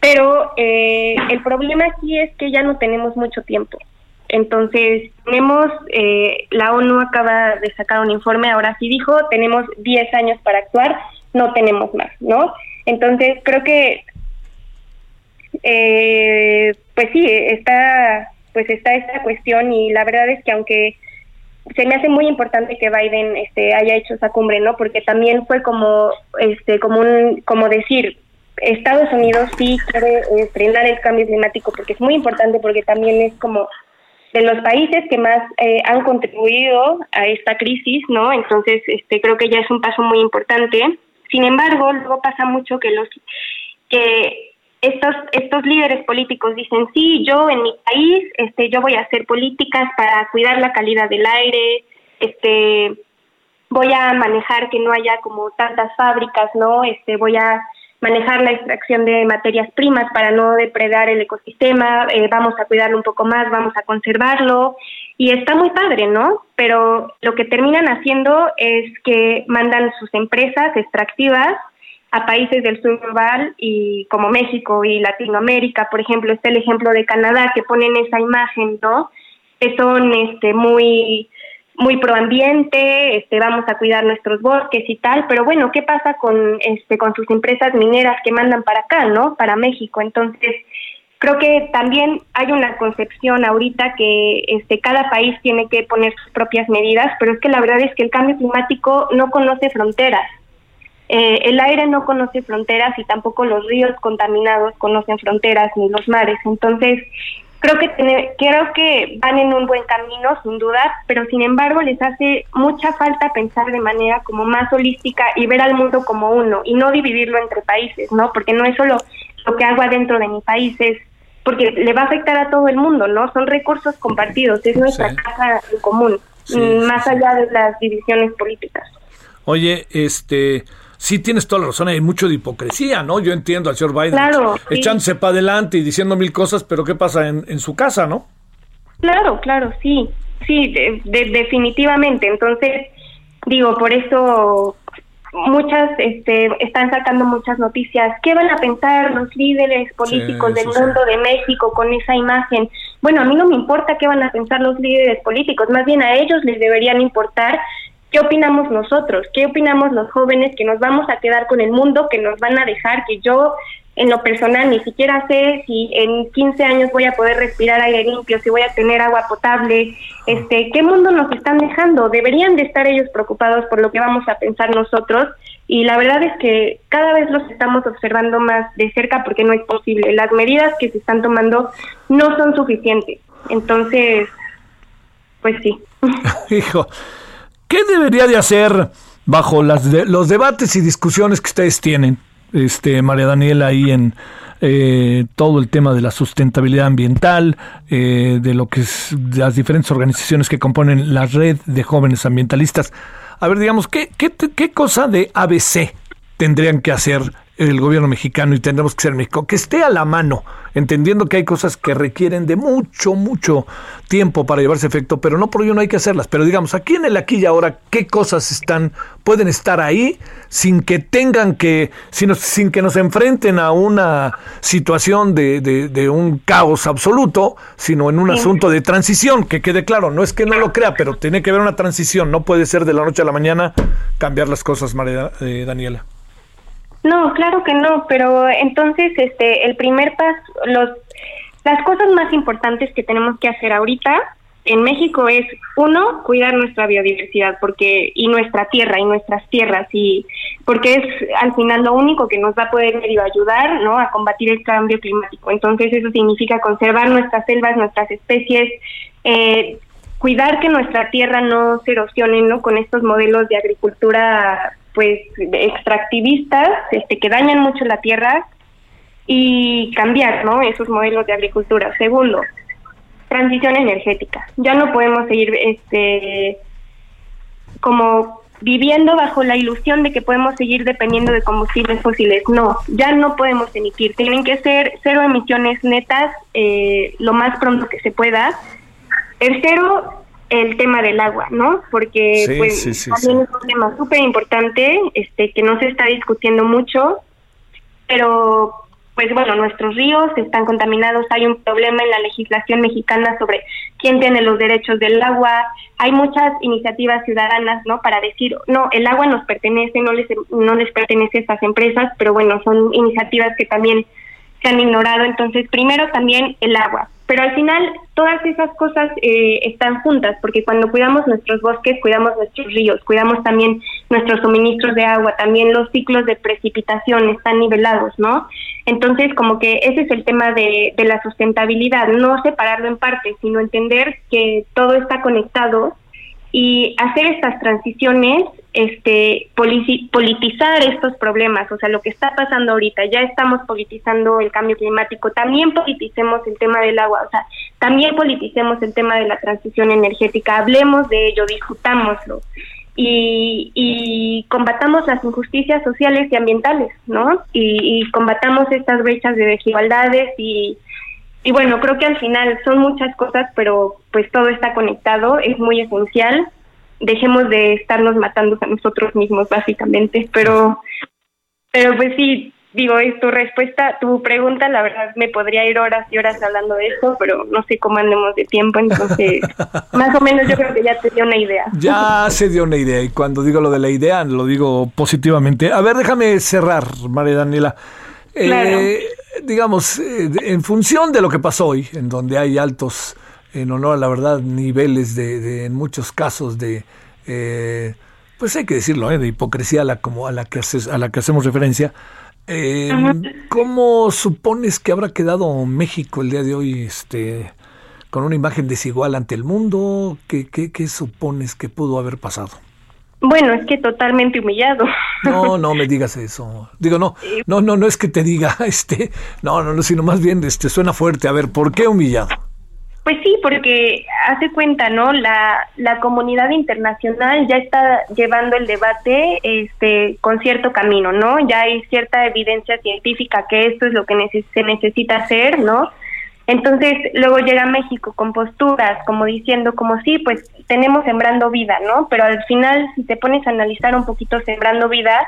Pero eh, el problema aquí es que ya no tenemos mucho tiempo. Entonces, tenemos, eh, la ONU acaba de sacar un informe, ahora sí dijo, tenemos 10 años para actuar, no tenemos más, ¿no? Entonces, creo que, eh, pues sí, está, pues está esta cuestión y la verdad es que aunque se me hace muy importante que Biden este, haya hecho esa cumbre, ¿no? Porque también fue como, este, como un, como decir, Estados Unidos sí quiere eh, frenar el cambio climático porque es muy importante porque también es como de los países que más eh, han contribuido a esta crisis, ¿no? Entonces, este, creo que ya es un paso muy importante. Sin embargo, luego pasa mucho que los que estos estos líderes políticos dicen sí, yo en mi país, este, yo voy a hacer políticas para cuidar la calidad del aire, este, voy a manejar que no haya como tantas fábricas, no, este, voy a manejar la extracción de materias primas para no depredar el ecosistema, eh, vamos a cuidarlo un poco más, vamos a conservarlo y está muy padre, ¿no? Pero lo que terminan haciendo es que mandan sus empresas extractivas a países del sur global y como México y Latinoamérica, por ejemplo, está el ejemplo de Canadá que ponen esa imagen, ¿no? Que son este muy muy proambiente, este, vamos a cuidar nuestros bosques y tal, pero bueno, ¿qué pasa con, este, con sus empresas mineras que mandan para acá, ¿no? Para México. Entonces, creo que también hay una concepción ahorita que este, cada país tiene que poner sus propias medidas, pero es que la verdad es que el cambio climático no conoce fronteras. Eh, el aire no conoce fronteras y tampoco los ríos contaminados conocen fronteras ni los mares. Entonces, creo que creo que van en un buen camino sin duda pero sin embargo les hace mucha falta pensar de manera como más holística y ver al mundo como uno y no dividirlo entre países no porque no es solo lo que hago adentro de mi país es porque le va a afectar a todo el mundo no son recursos compartidos es nuestra casa en común más allá de las divisiones políticas. Oye este sí tienes toda la razón, hay mucho de hipocresía, ¿no? Yo entiendo al señor Biden echándose para adelante y diciendo mil cosas, pero ¿qué pasa en, en su casa, no? Claro, claro, sí, sí, definitivamente. Entonces, digo, por eso muchas este, están sacando muchas noticias. ¿Qué van a pensar los líderes políticos del mundo de México con esa imagen? Bueno, a mí no me importa qué van a pensar los líderes políticos, más bien a ellos les deberían importar ¿Qué opinamos nosotros? ¿Qué opinamos los jóvenes que nos vamos a quedar con el mundo, que nos van a dejar, que yo en lo personal ni siquiera sé si en 15 años voy a poder respirar aire limpio, si voy a tener agua potable, este, ¿qué mundo nos están dejando? Deberían de estar ellos preocupados por lo que vamos a pensar nosotros y la verdad es que cada vez los estamos observando más de cerca porque no es posible. Las medidas que se están tomando no son suficientes. Entonces, pues sí. Hijo, ¿Qué debería de hacer bajo las los debates y discusiones que ustedes tienen, este María Daniela, ahí en eh, todo el tema de la sustentabilidad ambiental, eh, de lo que es las diferentes organizaciones que componen la red de jóvenes ambientalistas? A ver, digamos, ¿qué, qué, qué cosa de ABC tendrían que hacer el gobierno mexicano y tendremos que ser México, que esté a la mano, entendiendo que hay cosas que requieren de mucho, mucho tiempo para llevarse efecto, pero no por ello no hay que hacerlas. Pero digamos, aquí en el aquí y ahora, ¿qué cosas están, pueden estar ahí sin que tengan que, sin, sin que nos enfrenten a una situación de, de, un caos absoluto, sino en un asunto de transición, que quede claro, no es que no lo crea, pero tiene que haber una transición, no puede ser de la noche a la mañana cambiar las cosas, María eh, Daniela. No, claro que no, pero entonces este el primer paso los las cosas más importantes que tenemos que hacer ahorita en México es uno cuidar nuestra biodiversidad porque y nuestra tierra y nuestras tierras y porque es al final lo único que nos va a poder ayudar no a combatir el cambio climático. Entonces eso significa conservar nuestras selvas nuestras especies eh, cuidar que nuestra tierra no se erosione no con estos modelos de agricultura pues extractivistas este, que dañan mucho la tierra y cambiar ¿no? esos modelos de agricultura. Segundo, transición energética. Ya no podemos seguir este como viviendo bajo la ilusión de que podemos seguir dependiendo de combustibles fósiles. No, ya no podemos emitir. Tienen que ser cero emisiones netas eh, lo más pronto que se pueda. Tercero, el tema del agua, ¿no? Porque pues, también es un tema súper importante, este, que no se está discutiendo mucho, pero pues bueno, nuestros ríos están contaminados, hay un problema en la legislación mexicana sobre quién tiene los derechos del agua, hay muchas iniciativas ciudadanas, ¿no? Para decir, no, el agua nos pertenece, no les, no les pertenece a estas empresas, pero bueno, son iniciativas que también se han ignorado, entonces primero también el agua, pero al final todas esas cosas eh, están juntas, porque cuando cuidamos nuestros bosques, cuidamos nuestros ríos, cuidamos también nuestros suministros de agua, también los ciclos de precipitación están nivelados, ¿no? Entonces, como que ese es el tema de, de la sustentabilidad, no separarlo en partes, sino entender que todo está conectado y hacer estas transiciones, este, politizar estos problemas, o sea, lo que está pasando ahorita, ya estamos politizando el cambio climático, también politicemos el tema del agua, o sea, también politicemos el tema de la transición energética, hablemos de ello, discutámoslo y, y combatamos las injusticias sociales y ambientales, ¿no? Y, y combatamos estas brechas de desigualdades y y bueno, creo que al final son muchas cosas, pero pues todo está conectado, es muy esencial. Dejemos de estarnos matando a nosotros mismos, básicamente. Pero, pero pues sí, digo, es tu respuesta, tu pregunta, la verdad me podría ir horas y horas hablando de esto, pero no sé cómo andemos de tiempo, entonces más o menos yo creo que ya te dio una idea. Ya se dio una idea y cuando digo lo de la idea lo digo positivamente. A ver, déjame cerrar, María Daniela. Eh, digamos, eh, en función de lo que pasó hoy, en donde hay altos, en honor a la verdad, niveles de, en muchos casos de, eh, pues hay que decirlo, de hipocresía a la, como a la que a la que hacemos referencia. ¿Cómo supones que habrá quedado México el día de hoy, este, con una imagen desigual ante el mundo? ¿Qué, qué, qué supones que pudo haber pasado? Bueno, es que totalmente humillado. No, no me digas eso. Digo, no, no, no, no es que te diga, este, no, no, no, sino más bien, este, suena fuerte. A ver, ¿por qué humillado? Pues sí, porque hace cuenta, ¿no? La, la comunidad internacional ya está llevando el debate este, con cierto camino, ¿no? Ya hay cierta evidencia científica que esto es lo que se necesita hacer, ¿no? Entonces, luego llega México con posturas como diciendo como sí, pues tenemos sembrando vida, ¿no? Pero al final, si te pones a analizar un poquito sembrando vida,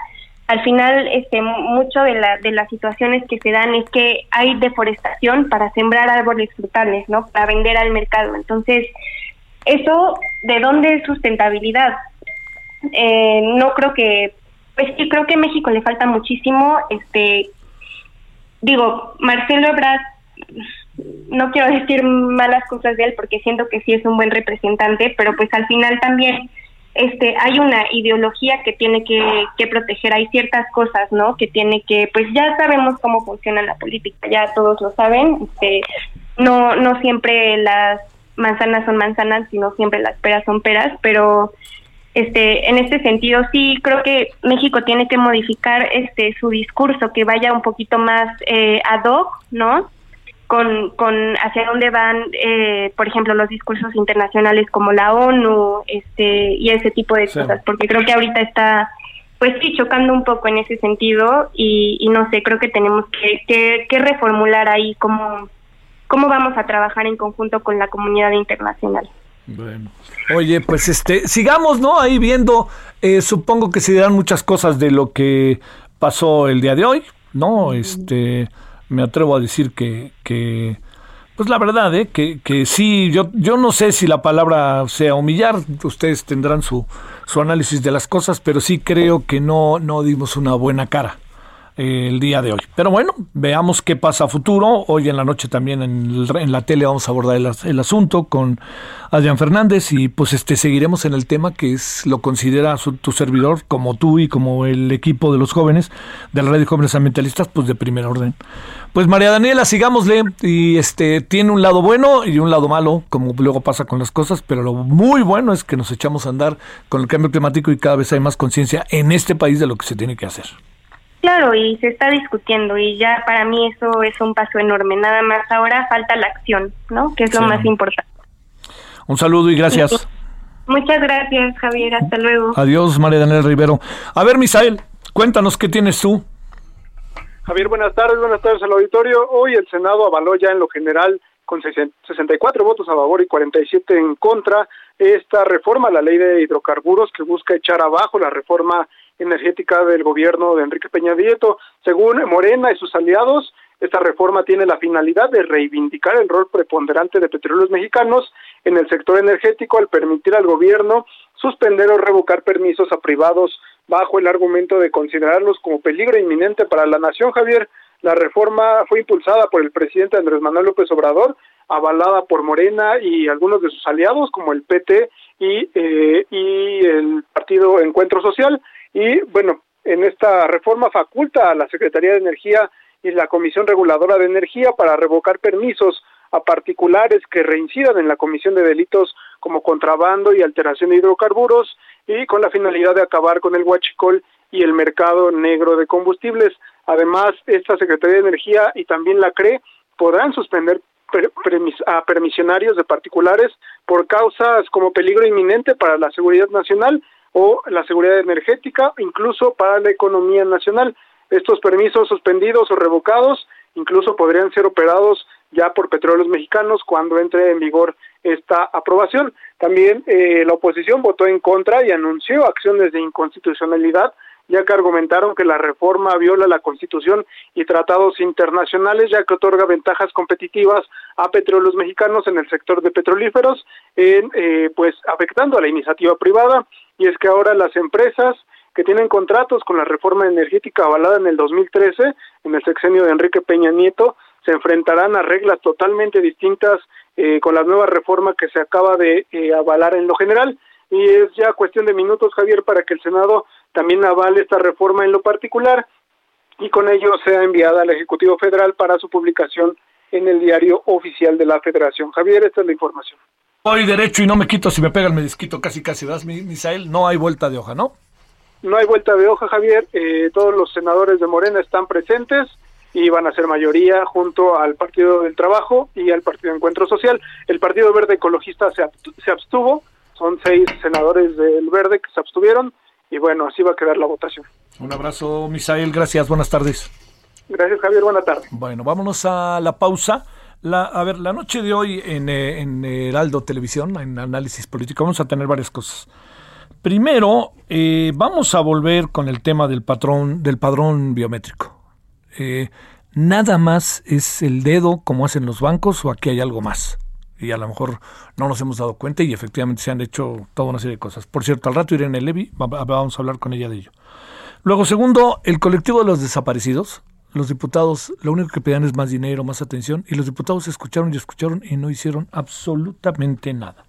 al final este mucho de, la, de las situaciones que se dan es que hay deforestación para sembrar árboles frutales, ¿no? Para vender al mercado. Entonces, eso, ¿de dónde es sustentabilidad? Eh, no creo que, pues sí, creo que a México le falta muchísimo, este, digo, Marcelo Ebrard, no quiero decir malas cosas de él porque siento que sí es un buen representante, pero pues al final también este, hay una ideología que tiene que, que, proteger, hay ciertas cosas, ¿no? Que tiene que, pues ya sabemos cómo funciona la política, ya todos lo saben, este, no, no siempre las manzanas son manzanas, sino siempre las peras son peras, pero este, en este sentido sí creo que México tiene que modificar este su discurso, que vaya un poquito más eh, ad hoc, ¿no? Con, con hacia dónde van, eh, por ejemplo, los discursos internacionales como la ONU este, y ese tipo de cosas, porque creo que ahorita está, pues sí, chocando un poco en ese sentido y, y no sé, creo que tenemos que, que, reformular ahí cómo, cómo vamos a trabajar en conjunto con la comunidad internacional. Bueno. Oye, pues este, sigamos, ¿no? Ahí viendo, eh, supongo que se dirán muchas cosas de lo que pasó el día de hoy, ¿no? Este, me atrevo a decir que, que pues la verdad, ¿eh? que, que sí, yo, yo no sé si la palabra sea humillar, ustedes tendrán su, su análisis de las cosas, pero sí creo que no, no dimos una buena cara el día de hoy. Pero bueno, veamos qué pasa a futuro. Hoy en la noche también en, en la tele vamos a abordar el, asunto con Adrián Fernández y pues este seguiremos en el tema que es lo considera tu servidor como tú y como el equipo de los jóvenes de la red de jóvenes ambientalistas pues de primer orden. Pues María Daniela, sigámosle y este tiene un lado bueno y un lado malo, como luego pasa con las cosas, pero lo muy bueno es que nos echamos a andar con el cambio climático y cada vez hay más conciencia en este país de lo que se tiene que hacer. Claro, y se está discutiendo y ya para mí eso es un paso enorme. Nada más ahora falta la acción, ¿no? Que es lo más importante. Un saludo y gracias. Muchas gracias, Javier. Hasta luego. Adiós, María Daniela Rivero. A ver, Misael, cuéntanos qué tienes tú. Javier, buenas tardes, buenas tardes al auditorio. Hoy el Senado avaló ya en lo general con 64 votos a favor y 47 en contra esta reforma a la ley de hidrocarburos que busca echar abajo la reforma energética del gobierno de Enrique Peña Nieto. Según Morena y sus aliados, esta reforma tiene la finalidad de reivindicar el rol preponderante de petróleos mexicanos en el sector energético al permitir al gobierno suspender o revocar permisos a privados bajo el argumento de considerarlos como peligro inminente para la nación, Javier. La reforma fue impulsada por el presidente Andrés Manuel López Obrador, avalada por Morena y algunos de sus aliados como el PT y, eh, y el Partido Encuentro Social. Y bueno, en esta reforma faculta a la Secretaría de Energía y la Comisión Reguladora de Energía para revocar permisos a particulares que reincidan en la comisión de delitos como contrabando y alteración de hidrocarburos y con la finalidad de acabar con el huachicol y el mercado negro de combustibles. Además, esta Secretaría de Energía y también la CRE podrán suspender a permisionarios de particulares por causas como peligro inminente para la seguridad nacional o la seguridad energética, incluso para la economía nacional. Estos permisos suspendidos o revocados incluso podrían ser operados ya por petróleos mexicanos cuando entre en vigor esta aprobación. También eh, la oposición votó en contra y anunció acciones de inconstitucionalidad ya que argumentaron que la reforma viola la Constitución y tratados internacionales, ya que otorga ventajas competitivas a petróleos mexicanos en el sector de petrolíferos, en, eh, pues afectando a la iniciativa privada. Y es que ahora las empresas que tienen contratos con la reforma energética avalada en el 2013, en el sexenio de Enrique Peña Nieto, se enfrentarán a reglas totalmente distintas eh, con la nueva reforma que se acaba de eh, avalar en lo general. Y es ya cuestión de minutos, Javier, para que el Senado también avale esta reforma en lo particular y con ello sea enviada al Ejecutivo Federal para su publicación en el diario oficial de la Federación. Javier, esta es la información. Hoy derecho y no me quito si me pega el medisquito casi casi, ¿das, Misael? No hay vuelta de hoja, ¿no? No hay vuelta de hoja, Javier. Eh, todos los senadores de Morena están presentes y van a ser mayoría junto al Partido del Trabajo y al Partido Encuentro Social. El Partido Verde Ecologista se, se abstuvo, son seis senadores del Verde que se abstuvieron y bueno, así va a quedar la votación. Un abrazo, Misael, gracias, buenas tardes. Gracias, Javier, buena tarde. Bueno, vámonos a la pausa. La, a ver, la noche de hoy en, eh, en Heraldo Televisión, en análisis político, vamos a tener varias cosas. Primero, eh, vamos a volver con el tema del patrón, del padrón biométrico. Eh, nada más es el dedo como hacen los bancos o aquí hay algo más. Y a lo mejor no nos hemos dado cuenta y efectivamente se han hecho toda una serie de cosas. Por cierto, al rato Irene Levy, vamos a hablar con ella de ello. Luego, segundo, el colectivo de los desaparecidos. Los diputados lo único que pedían es más dinero, más atención, y los diputados escucharon y escucharon y no hicieron absolutamente nada.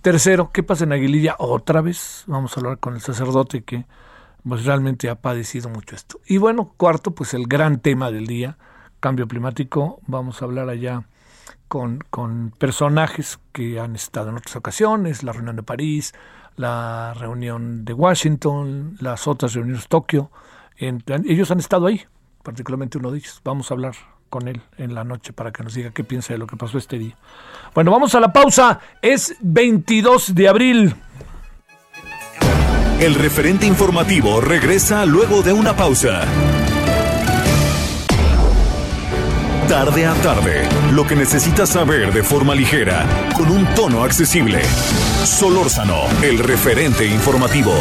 Tercero, ¿qué pasa en Aguililla? Otra vez, vamos a hablar con el sacerdote que pues realmente ha padecido mucho esto. Y bueno, cuarto, pues el gran tema del día, cambio climático. Vamos a hablar allá con, con personajes que han estado en otras ocasiones, la reunión de París, la reunión de Washington, las otras reuniones de Tokio. ellos han estado ahí, particularmente uno de ellos. Vamos a hablar con él en la noche para que nos diga qué piensa de lo que pasó este día. Bueno, vamos a la pausa. Es 22 de abril. El referente informativo regresa luego de una pausa. Tarde a tarde, lo que necesitas saber de forma ligera, con un tono accesible. Solórzano, el referente informativo.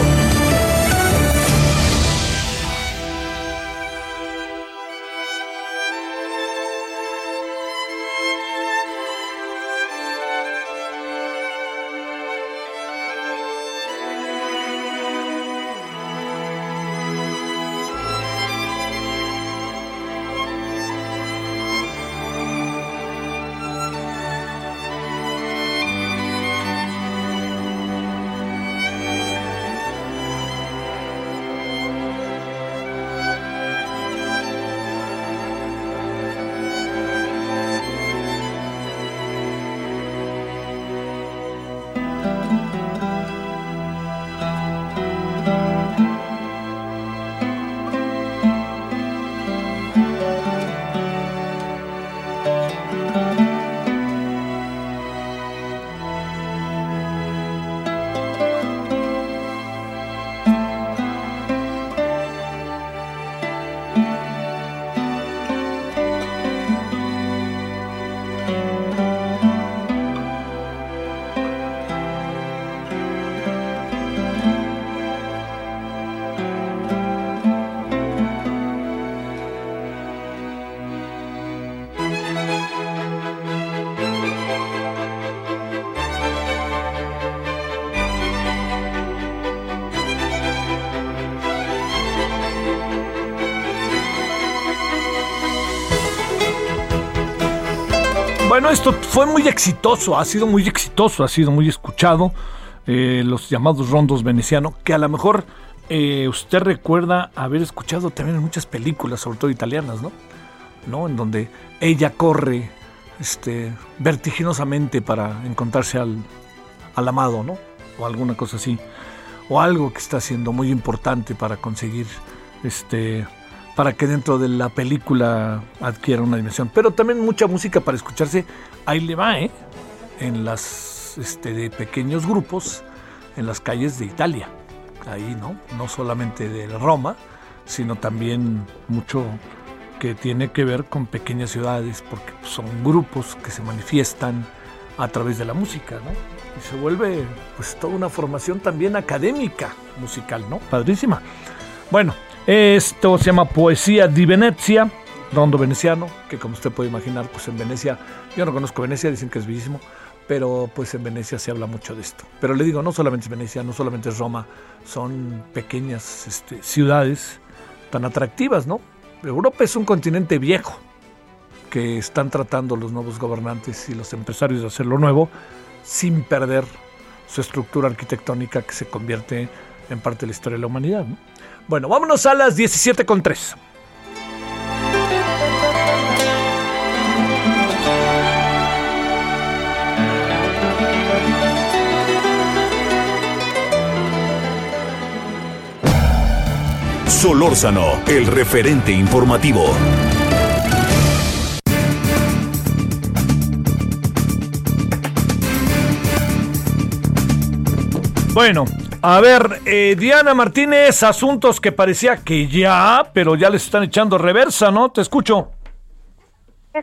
Fue muy exitoso, ha sido muy exitoso, ha sido muy escuchado. Eh, los llamados rondos venecianos, que a lo mejor eh, usted recuerda haber escuchado también en muchas películas, sobre todo italianas, ¿no? ¿No? En donde ella corre este, vertiginosamente para encontrarse al, al amado, ¿no? O alguna cosa así. O algo que está siendo muy importante para conseguir este, para que dentro de la película adquiera una dimensión. Pero también mucha música para escucharse, ahí le va, ¿eh? En las este, de pequeños grupos en las calles de Italia. Ahí, ¿no? No solamente de Roma, sino también mucho que tiene que ver con pequeñas ciudades, porque son grupos que se manifiestan a través de la música, ¿no? Y se vuelve pues toda una formación también académica musical, ¿no? Padrísima. Bueno, esto se llama Poesía di Venezia, rondo veneciano, que como usted puede imaginar, pues en Venecia, yo no conozco Venecia, dicen que es bellísimo, pero pues en Venecia se habla mucho de esto. Pero le digo, no solamente es Venecia, no solamente es Roma, son pequeñas este, ciudades tan atractivas, ¿no? Europa es un continente viejo que están tratando los nuevos gobernantes y los empresarios de hacer lo nuevo sin perder su estructura arquitectónica que se convierte en parte de la historia de la humanidad. ¿no? Bueno, vámonos a las 17 con 3. Solórzano, el referente informativo. Bueno, a ver, eh, Diana Martínez, asuntos que parecía que ya, pero ya les están echando reversa, ¿no? Te escucho.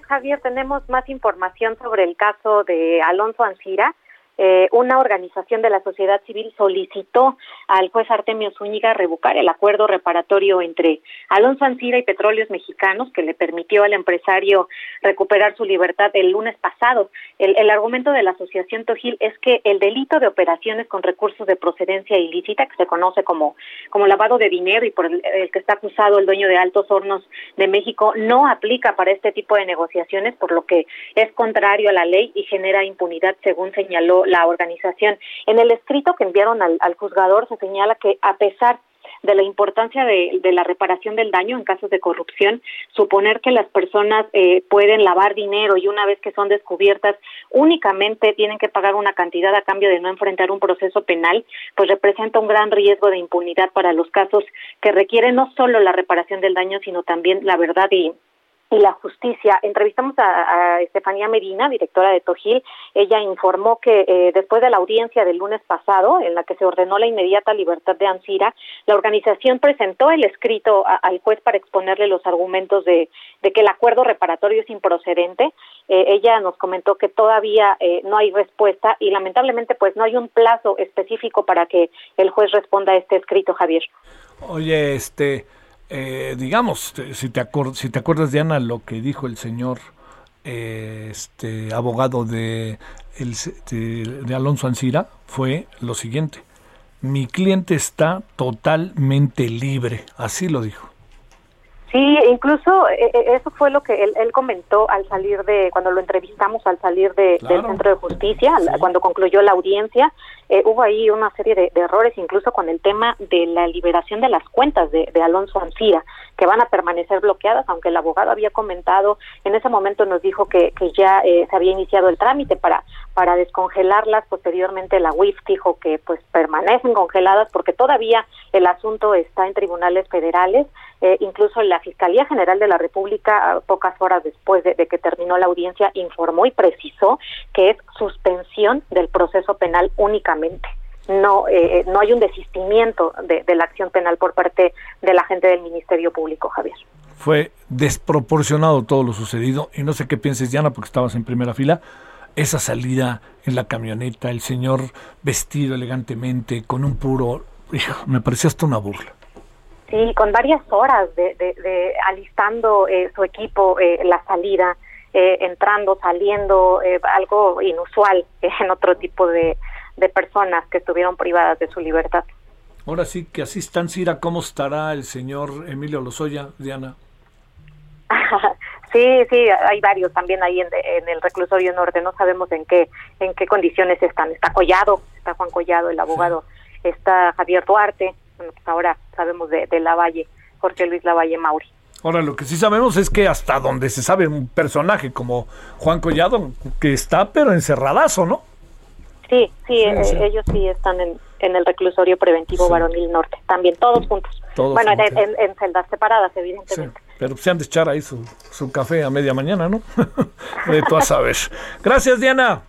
Javier, tenemos más información sobre el caso de Alonso Ancira eh, una organización de la sociedad civil solicitó al juez Artemio Zúñiga revocar el acuerdo reparatorio entre Alonso Ancira y Petróleos Mexicanos que le permitió al empresario recuperar su libertad el lunes pasado. El, el argumento de la asociación Tojil es que el delito de operaciones con recursos de procedencia ilícita, que se conoce como, como lavado de dinero y por el, el que está acusado el dueño de Altos Hornos de México, no aplica para este tipo de negociaciones, por lo que es contrario a la ley y genera impunidad, según señaló la organización. En el escrito que enviaron al, juzgador se señala que a pesar de la importancia de, la reparación del daño en casos de corrupción, suponer que las personas eh, pueden lavar dinero y una vez que son descubiertas únicamente tienen que pagar una cantidad a cambio de no enfrentar un proceso penal, pues representa un gran riesgo de impunidad para los casos que requieren no solo la reparación del daño, sino también la verdad y, y la justicia. Entrevistamos a, Estefanía Medina, directora de Tojil. Ella informó que eh, después de la audiencia del lunes pasado, en la que se ordenó la inmediata libertad de Ansira, la organización presentó el escrito al juez para exponerle los argumentos de, que el acuerdo reparatorio es improcedente. Eh, ella nos comentó que todavía eh, no hay respuesta y lamentablemente pues no hay un plazo específico para que el juez responda a este escrito, Javier. Oye, este eh, digamos, si te, si te acuerdas, Diana, lo que dijo el señor eh, este abogado de, el, de, Alonso Ancira fue lo siguiente. Mi cliente está totalmente libre, así lo dijo. Sí, incluso eh, eso fue lo que él, comentó al salir de, cuando lo entrevistamos al salir de, del centro de justicia, cuando concluyó la audiencia, eh, hubo ahí una serie de, errores, incluso con el tema de la liberación de las cuentas de, Alonso Ancira, que van a permanecer bloqueadas, aunque el abogado había comentado, en ese momento nos dijo que, que ya eh, se había iniciado el trámite para, para descongelarlas, posteriormente la UIF dijo que pues permanecen congeladas porque todavía el asunto está en tribunales federales, eh, incluso la Fiscalía General de la República, pocas horas después de, de que terminó la audiencia, informó y precisó que es suspensión del proceso penal únicamente no, eh, eh, no hay un desistimiento de, la acción penal por parte de la gente del Ministerio Público, Javier. Fue desproporcionado todo lo sucedido y no sé qué pienses, Diana, porque estabas en primera fila. Esa salida en la camioneta, el señor vestido elegantemente, con un puro, me parecía hasta una burla. Sí, con varias horas de, de, alistando eh, su equipo la salida, entrando, saliendo, algo inusual en otro tipo de, de personas que estuvieron privadas de su libertad. Ahora sí que así están, Cira, ¿cómo estará el señor Emilio Lozoya, Diana? sí, sí, hay varios también ahí en, el reclusorio norte, no sabemos en qué en qué condiciones están. Está Collado, está Juan Collado, el abogado, está Javier Duarte, bueno, pues ahora sabemos de, de Lavalle, Jorge Luis Lavalle Mauri. Ahora, lo que sí sabemos es que hasta donde se sabe un personaje como Juan Collado, que está pero encerradazo, ¿no? Sí, sí, eh, ellos sí están en, el reclusorio preventivo Varonil Norte, también todos juntos. bueno, en, celdas separadas, evidentemente. Pero se han de echar ahí su, su café a media mañana, ¿no? de tú a sabes. Gracias, Diana.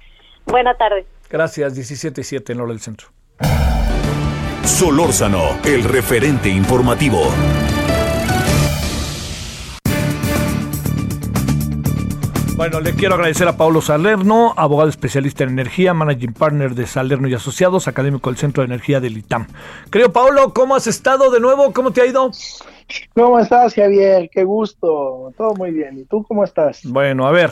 Buenas tardes. Gracias, 17.7 en Hora del Centro. Solórzano, el referente informativo. Bueno, le quiero agradecer a Pablo Salerno, abogado especialista en energía, managing partner de Salerno y Asociados, académico del Centro de Energía del ITAM. Creo, Pablo, ¿cómo has estado de nuevo? ¿Cómo te ha ido? ¿Cómo estás, Javier? Qué gusto. Todo muy bien. ¿Y tú cómo estás? Bueno, a ver,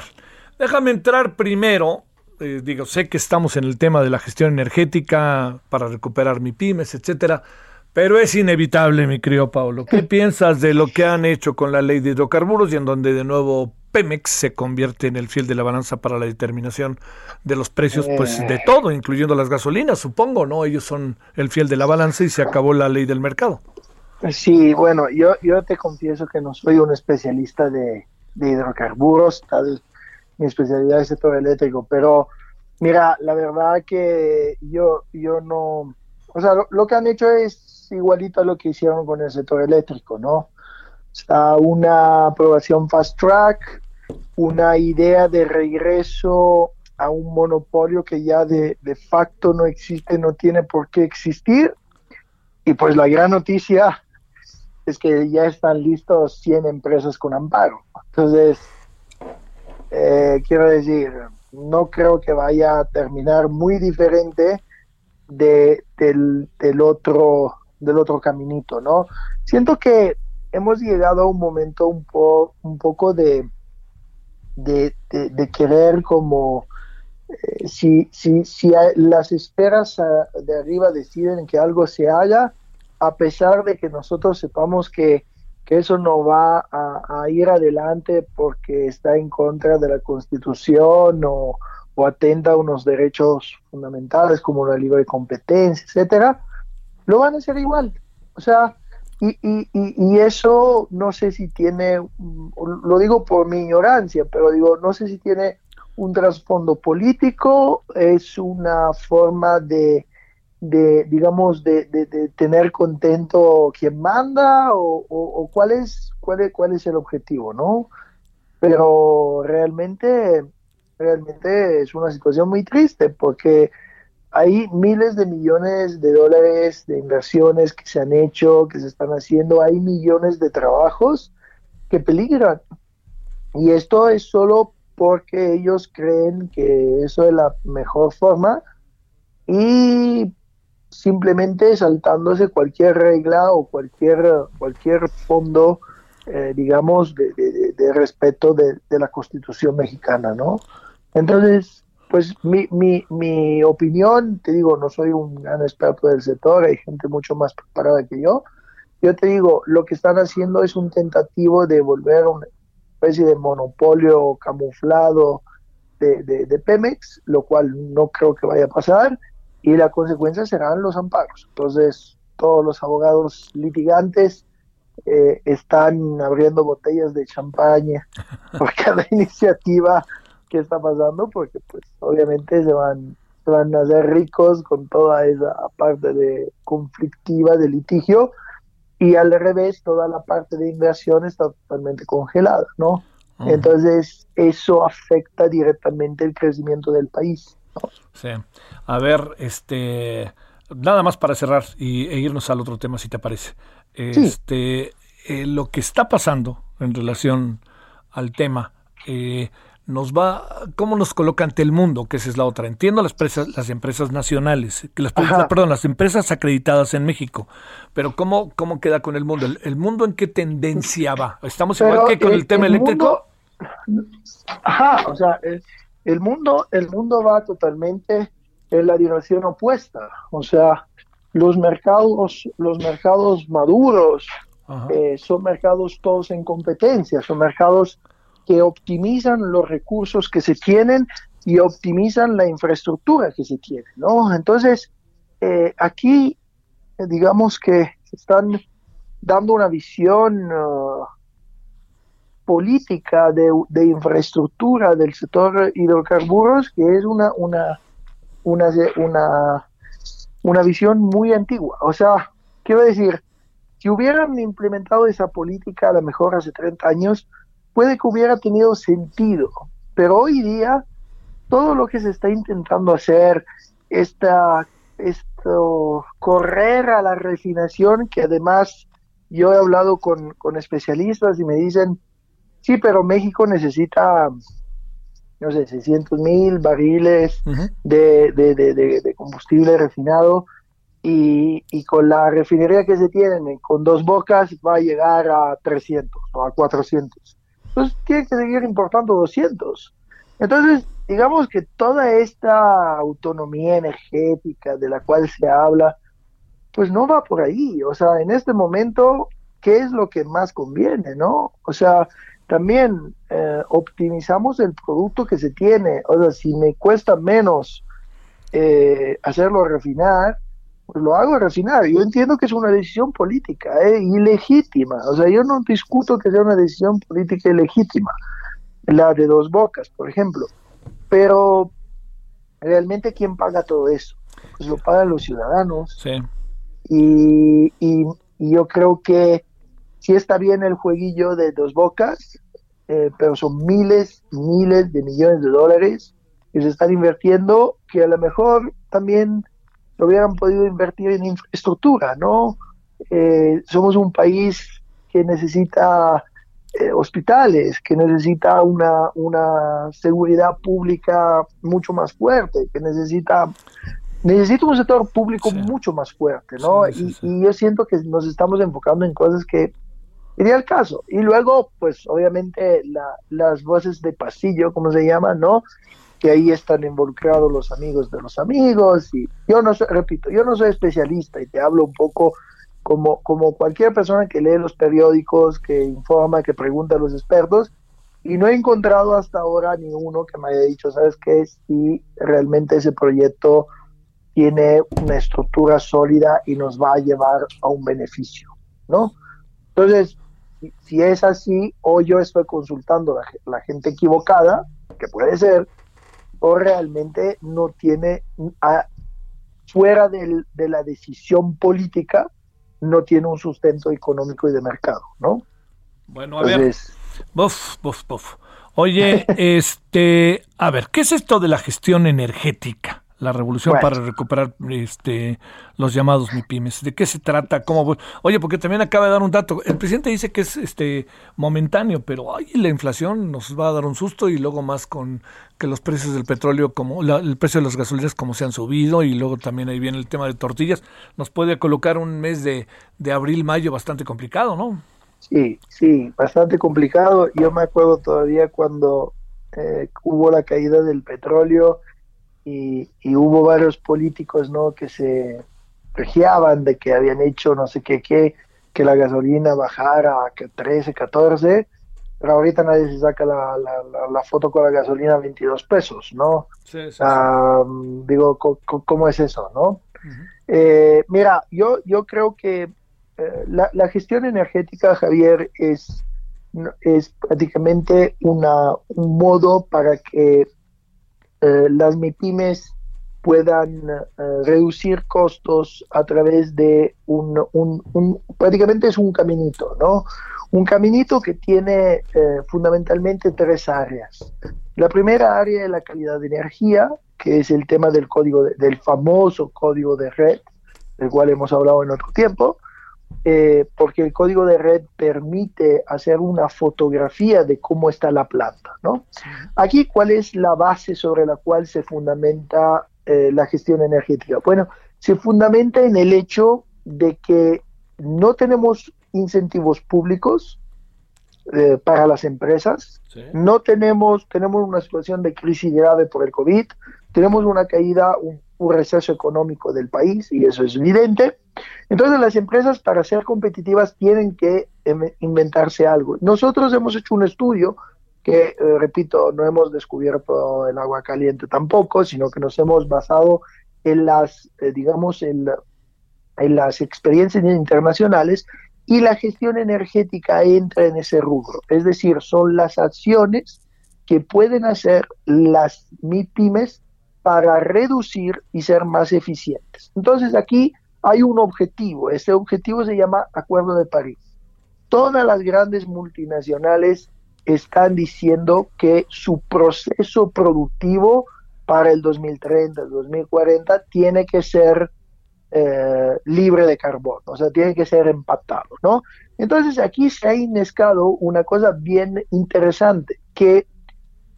déjame entrar primero. Eh, digo, sé que estamos en el tema de la gestión energética para recuperar mi pymes, etcétera. Pero es inevitable, mi querido Pablo. ¿Qué piensas de lo que han hecho con la ley de hidrocarburos y en donde de nuevo Pemex se convierte en el fiel de la balanza para la determinación de los precios, pues de eh. todo, incluyendo las gasolinas, supongo, ¿no? Ellos son el fiel de la balanza y se acabó la ley del mercado. Sí, bueno, yo, yo te confieso que no soy un especialista de, hidrocarburos, tal, mi especialidad es sector eléctrico, pero mira, la verdad que yo, yo no, o sea, lo, que han hecho es igualito a lo que hicieron con el sector eléctrico, ¿no? Está una aprobación fast track, una idea de regreso a un monopolio que ya de, de facto no existe, no tiene por qué existir. Y pues la gran noticia es que ya están listos 100 empresas con amparo. Entonces, eh, quiero decir, no creo que vaya a terminar muy diferente de, del, del, otro, del otro caminito, ¿no? Siento que hemos llegado a un momento un, po, un poco de, de, de, querer como eh, si, si, si las esferas de arriba deciden que algo se haga, a pesar de que nosotros sepamos que, que eso no va a, ir adelante porque está en contra de la Constitución o, o atenta a unos derechos fundamentales como la libre competencia, etcétera, lo van a hacer igual. O sea, y, y, y, eso no sé si tiene, lo digo por mi ignorancia, pero digo, no sé si tiene un trasfondo político, es una forma de, de digamos, de, de, tener contento quien manda o, o, cuál, es, cuál, es, cuál es el objetivo, ¿no? Pero realmente, realmente es una situación muy triste porque hay miles de millones de dólares de inversiones que se han hecho, que se están haciendo, hay millones de trabajos que peligran. Y esto es solo porque ellos creen que eso es la mejor forma y simplemente saltándose cualquier regla o cualquier, cualquier fondo, eh, digamos, de, de, respeto de, la Constitución mexicana, ¿no? Entonces, pues mi, mi, mi opinión, te digo, no soy un gran experto del sector, hay gente mucho más preparada que yo. Yo te digo, lo que están haciendo es un tentativo de volver a una especie de monopolio camuflado de, de Pemex, lo cual no creo que vaya a pasar y la consecuencia serán los amparos. Entonces, todos los abogados litigantes eh, están abriendo botellas de champaña por cada iniciativa que está pasando, porque pues obviamente se van, se van a hacer ricos con toda esa parte de conflictiva de litigio y al revés toda la parte de inversión está totalmente congelada, ¿no? Entonces eso afecta directamente el crecimiento del país. Sí. A ver, este, nada más para cerrar y, e irnos al otro tema, si te parece. Este, eh, lo que está pasando en relación al tema, eh, nos va, ¿cómo nos coloca ante el mundo? Que esa es la otra. Entiendo las empresas, las empresas nacionales, que las, perdón, las empresas acreditadas en México, pero ¿cómo, cómo queda con el mundo? ¿El, mundo en qué tendencia va? ¿Estamos igual que con el, tema eléctrico? ajá, o sea, el mundo, el mundo va totalmente en la dirección opuesta. O sea, los mercados, los mercados maduros eh, son mercados todos en competencia, son mercados que optimizan los recursos que se tienen y optimizan la infraestructura que se tiene, ¿no? Entonces, eh, aquí, digamos que se están dando una visión uh, política de, de, infraestructura del sector hidrocarburos que es una, una, una, una, una visión muy antigua. O sea, quiero decir, si hubieran implementado esa política a lo mejor hace 30 años, puede que hubiera tenido sentido, pero hoy día todo lo que se está intentando hacer, esta, esto, correr a la refinación, que además yo he hablado con, con especialistas y me dicen, Sí, pero México necesita, no sé, 600 mil barriles de, de, combustible refinado y, y, con la refinería que se tiene, con dos bocas, va a llegar a 300 o a 400. Entonces tiene que seguir importando 200. Entonces, digamos que toda esta autonomía energética de la cual se habla, pues no va por ahí. O sea, en este momento, ¿qué es lo que más conviene, no? O sea, también eh, optimizamos el producto que se tiene. O sea, si me cuesta menos eh, hacerlo refinar, pues lo hago refinar. Yo entiendo que es una decisión política eh, ilegítima. O sea, yo no discuto que sea una decisión política ilegítima, la de dos bocas, por ejemplo. Pero realmente, ¿quién paga todo eso? Pues lo pagan los ciudadanos. Sí. y, yo creo que sí está bien el jueguillo de dos bocas, eh, pero son miles, miles de millones de dólares que se están invirtiendo, que a lo mejor también lo hubieran podido invertir en infraestructura, ¿no? Eh, somos un país que necesita eh, hospitales, que necesita una, una seguridad pública mucho más fuerte, que necesita necesita un sector público mucho más fuerte, ¿no? y, yo siento que nos estamos enfocando en cosas que iría el caso. Y luego, pues obviamente las voces de pasillo, como se llaman, ¿no? Que ahí están involucrados los amigos de los amigos. Y yo no soy, repito, yo no soy especialista y te hablo un poco como, como cualquier persona que lee los periódicos, que informa, que pregunta a los expertos. Y no he encontrado hasta ahora ni uno que me haya dicho, ¿sabes qué? Si realmente ese proyecto tiene una estructura sólida y nos va a llevar a un beneficio, ¿no? Entonces, si es así, o yo estoy consultando a la, gente equivocada, que puede ser, o realmente no tiene, fuera del, de la decisión política, no tiene un sustento económico y de mercado, ¿no? Bueno, a ver. Buf, buf, buf. Oye, este, a ver, ¿qué es esto de la gestión energética? La revolución para recuperar este los llamados MIPIMES. ¿De qué se trata? ¿Cómo? Oye, porque también acaba de dar un dato. El presidente dice que es este momentáneo, pero ay, la inflación nos va a dar un susto y luego más con que los precios del petróleo, como el precio de las gasolinas como se han subido y luego también ahí viene el tema de tortillas, nos puede colocar un mes de, de abril, mayo bastante complicado, ¿no? Sí, sí, bastante complicado. Yo me acuerdo todavía cuando eh, hubo la caída del petróleo y, hubo varios políticos no que se regiaban de que habían hecho no sé qué qué que la gasolina bajara a 13 14 pero ahorita nadie se saca la, la, foto con la gasolina a 22 pesos no ah, digo ¿cómo, es eso no eh, mira yo yo creo que eh, la, la gestión energética Javier es es prácticamente una, un modo para que eh, las MIPIMES puedan eh, reducir costos a través de un, un, prácticamente es un caminito, ¿no? Un caminito que tiene eh, fundamentalmente tres áreas. La primera área es la calidad de energía, que es el tema del código del famoso código de red, del cual hemos hablado en otro tiempo. Eh, porque el código de red permite hacer una fotografía de cómo está la planta, ¿no? Aquí, ¿cuál es la base sobre la cual se fundamenta eh, la gestión energética? Bueno, se fundamenta en el hecho de que no tenemos incentivos públicos eh, para las empresas, no tenemos, tenemos una situación de crisis grave por el COVID, tenemos una caída, un, un receso económico del país, y eso es evidente, entonces las empresas para ser competitivas tienen que inventarse algo. Nosotros hemos hecho un estudio que, eh, repito, no hemos descubierto el agua caliente tampoco, sino que nos hemos basado en las, eh, digamos, en, en las experiencias internacionales y la gestión energética entra en ese rubro. Es decir, son las acciones que pueden hacer las MIPIMES para reducir y ser más eficientes. Entonces aquí hay un objetivo, ese objetivo se llama Acuerdo de París. Todas las grandes multinacionales están diciendo que su proceso productivo para el 2030, el 2040, tiene que ser eh, libre de carbono, o sea, tiene que ser empatado, ¿no? Entonces aquí se ha inescado una cosa bien interesante, que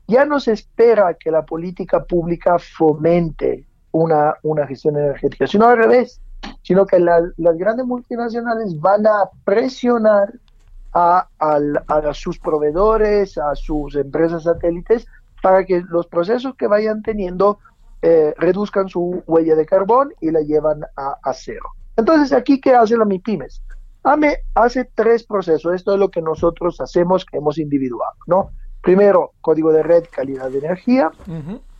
ya no se espera que la política pública fomente una, una gestión energética, sino al revés sino que las grandes multinacionales van a presionar a, sus proveedores, a sus empresas satélites, para que los procesos que vayan teniendo eh, reduzcan su huella de carbón y la llevan a, cero. Entonces, aquí, ¿qué hace la MIPIMES? AME hace tres procesos. Esto es lo que nosotros hacemos, que hemos individuado, ¿no? Primero, código de red, calidad de energía.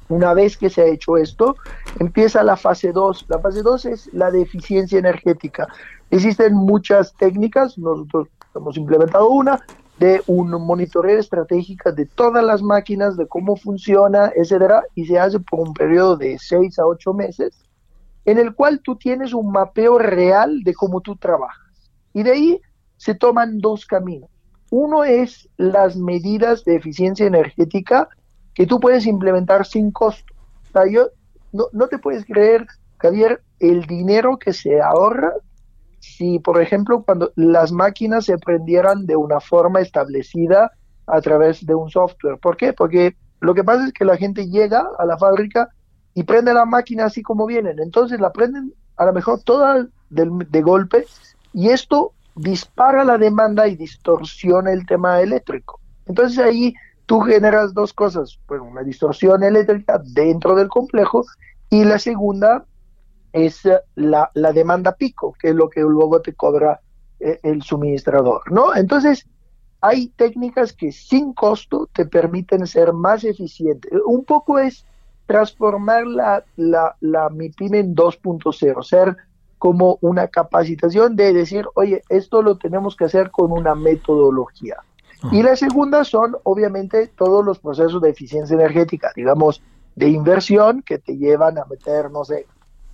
Una vez que se ha hecho esto, empieza la fase 2. La fase 2 es la de eficiencia energética. Existen muchas técnicas, nosotros hemos implementado una, de un monitoreo estratégico de todas las máquinas, de cómo funciona, etcétera, y se hace por un periodo de 6 a 8 meses. en el cual tú tienes un mapeo real de cómo tú trabajas. Y de ahí se toman dos caminos. Uno es las medidas de eficiencia energética que tú puedes implementar sin costo. O sea, yo, no, no te puedes creer, Javier, el dinero que se ahorra si, por ejemplo, cuando las máquinas se prendieran de una forma establecida a través de un software. ¿Por qué? Porque lo que pasa es que la gente llega a la fábrica y prende la máquina así como vienen. Entonces la prenden a lo mejor toda de, de golpe y esto dispara la demanda y distorsiona el tema eléctrico. Entonces ahí tú generas dos cosas, bueno, una distorsión eléctrica dentro del complejo y la segunda es la, la demanda pico, que es lo que luego te cobra eh, el suministrador, ¿no? Entonces, hay técnicas que sin costo te permiten ser más eficiente. Un poco es transformar la, la, la MIPIME en 2.0, ser como una capacitación de decir, oye, esto lo tenemos que hacer con una metodología. Y la segunda son, obviamente, todos los procesos de eficiencia energética, digamos, de inversión que te llevan a meter, no sé,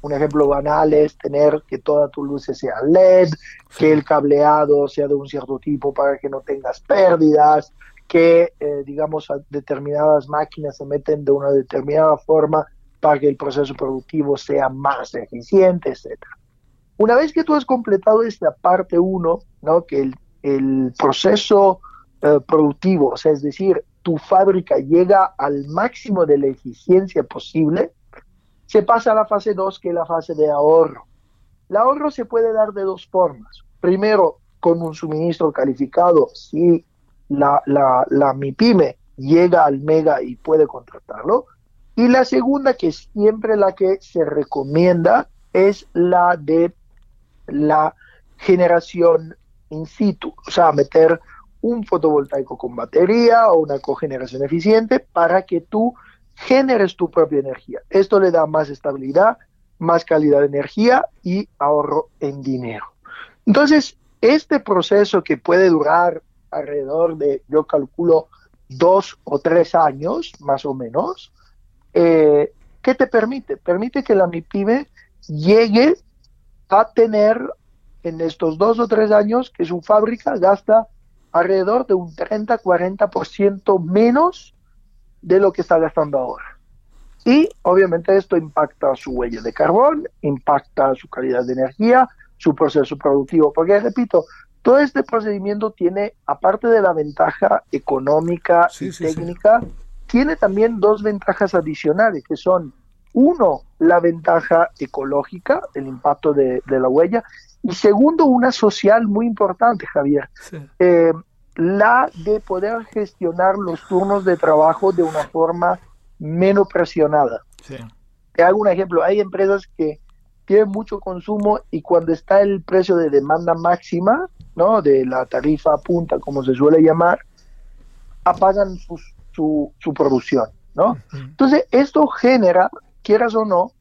un ejemplo banal es tener que toda tu luces sea LED, que el cableado sea de un cierto tipo para que no tengas pérdidas, que, eh, digamos, determinadas máquinas se meten de una determinada forma para que el proceso productivo sea más eficiente, etc. Una vez que tú has completado esta parte 1, ¿no? que el, el proceso eh, productivo, o sea, es decir, tu fábrica llega al máximo de la eficiencia posible, se pasa a la fase 2, que es la fase de ahorro. El ahorro se puede dar de dos formas. Primero, con un suministro calificado, si la, la, la MIPYME llega al mega y puede contratarlo. Y la segunda, que siempre la que se recomienda, es la de la generación in situ, o sea, meter un fotovoltaico con batería o una cogeneración eficiente para que tú generes tu propia energía. Esto le da más estabilidad, más calidad de energía y ahorro en dinero. Entonces, este proceso que puede durar alrededor de, yo calculo, dos o tres años, más o menos, eh, ¿qué te permite? Permite que la MIPYME llegue a tener en estos dos o tres años que su fábrica gasta alrededor de un 30-40% menos de lo que está gastando ahora. Y obviamente esto impacta su huella de carbón, impacta su calidad de energía, su proceso productivo, porque repito, todo este procedimiento tiene, aparte de la ventaja económica y técnica, tiene también dos ventajas adicionales, que son, uno, la ventaja ecológica, el impacto de, la huella, y segundo, una social muy importante, Javier. Eh, la de poder gestionar los turnos de trabajo de una forma menos presionada. Te hago un ejemplo, hay empresas que tienen mucho consumo y cuando está el precio de demanda máxima, ¿no? De la tarifa punta, como se suele llamar, apagan su, su, su producción, ¿no? Entonces, esto genera, quieras o no,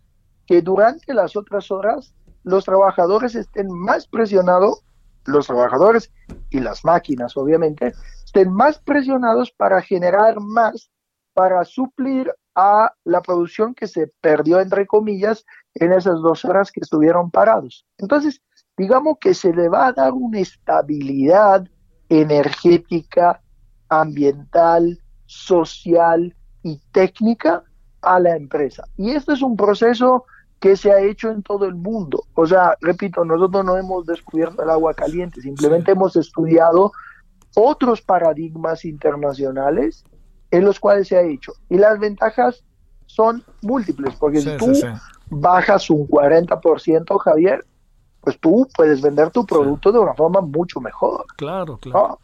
que durante las otras horas los trabajadores estén más presionados los trabajadores y las máquinas, obviamente, estén más presionados para generar más, para suplir a la producción que se perdió, entre comillas, en esas dos horas que estuvieron parados. Entonces, digamos que se le va a dar una estabilidad energética, ambiental, social y técnica a la empresa. Y este es un proceso que se ha hecho en todo el mundo. O sea, repito, nosotros no hemos descubierto el agua caliente, simplemente hemos estudiado otros paradigmas internacionales en los cuales se ha hecho. Y las ventajas son múltiples, porque si tú bajas un 40%, Javier, pues tú puedes vender tu producto de una forma mucho mejor. Claro, claro.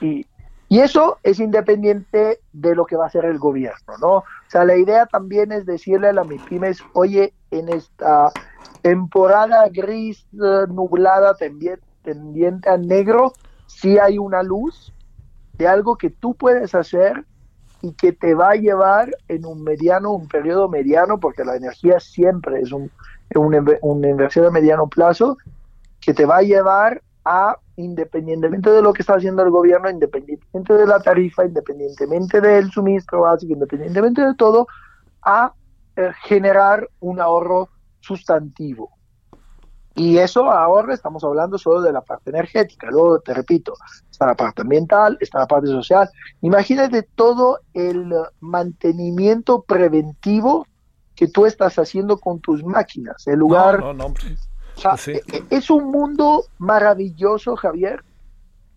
Y, y eso es independiente de lo que va a hacer el gobierno, ¿no? O sea, la idea también es decirle a la MIPIMES, oye, en esta temporada gris, eh, nublada, tendiente, a negro, sí hay una luz de algo que tú puedes hacer y que te va a llevar en un mediano, un periodo mediano, porque la energía siempre es un, una inversión a mediano plazo, que te va a llevar a, independientemente de lo que está haciendo el gobierno, independientemente de la tarifa, independientemente del suministro básico, independientemente de todo, a eh, generar un ahorro sustantivo. Y eso ahora estamos hablando solo de la parte energética. Luego, te repito, está la parte ambiental, está la parte social. Imagínate todo el mantenimiento preventivo que tú estás haciendo con tus máquinas. El lugar... No, no, e, e, Es un mundo maravilloso, Javier,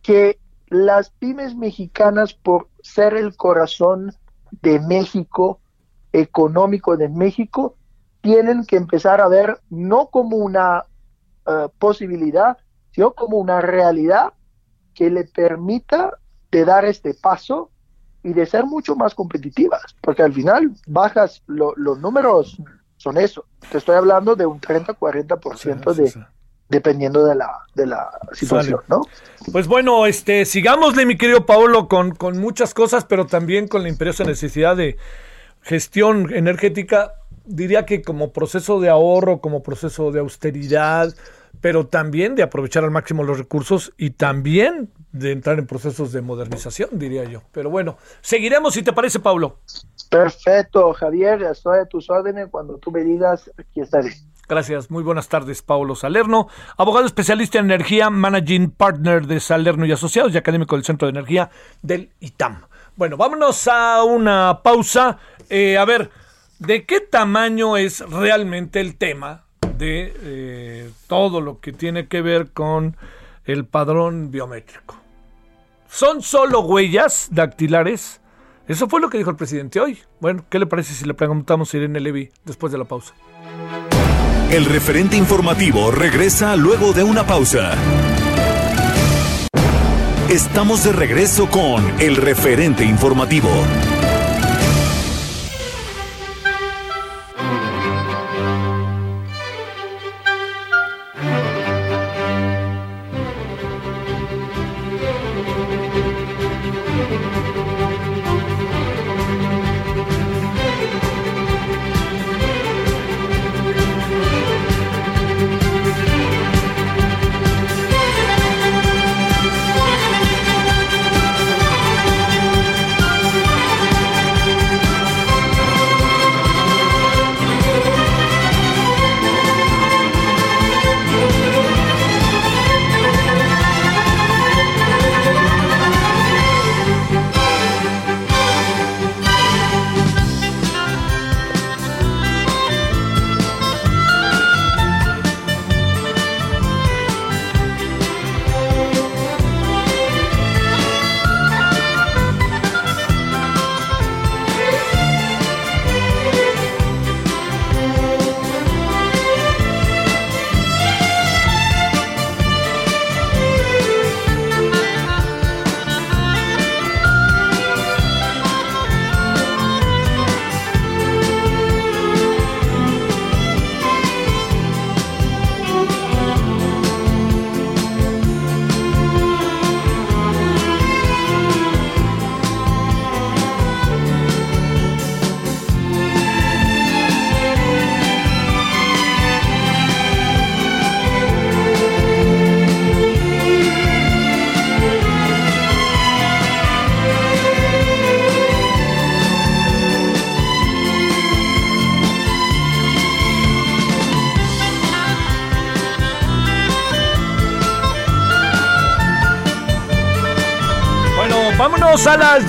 que las pymes mexicanas, por ser el corazón de México, económico de México, tienen que empezar a ver no como una eh, posibilidad, sino como una realidad que le permita de dar este paso y de ser mucho más competitivas, porque al final bajas los números son eso. Te estoy hablando de un 30-40% de dependiendo de la, de la situación, ¿no? Pues bueno, este, sigámosle, mi querido Paolo, con, con muchas cosas, pero también con la imperiosa necesidad de gestión energética, diría que como proceso de ahorro, como proceso de austeridad, pero también de aprovechar al máximo los recursos y también de entrar en procesos de modernización, diría yo. Pero bueno, seguiremos si te parece, Pablo. Perfecto, Javier, estoy a tus órdenes. Cuando tú me digas, aquí estaré. Gracias, muy buenas tardes, Pablo Salerno, abogado especialista en energía, managing partner de Salerno y Asociados y académico del Centro de Energía del ITAM. Bueno, vámonos a una pausa. Eh, a ver, ¿de qué tamaño es realmente el tema de eh, todo lo que tiene que ver con el padrón biométrico. ¿Son solo huellas dactilares? Eso fue lo que dijo el presidente hoy. Bueno, ¿qué le parece si le preguntamos a Irene Levy después de la pausa? El referente informativo regresa luego de una pausa. Estamos de regreso con el referente informativo.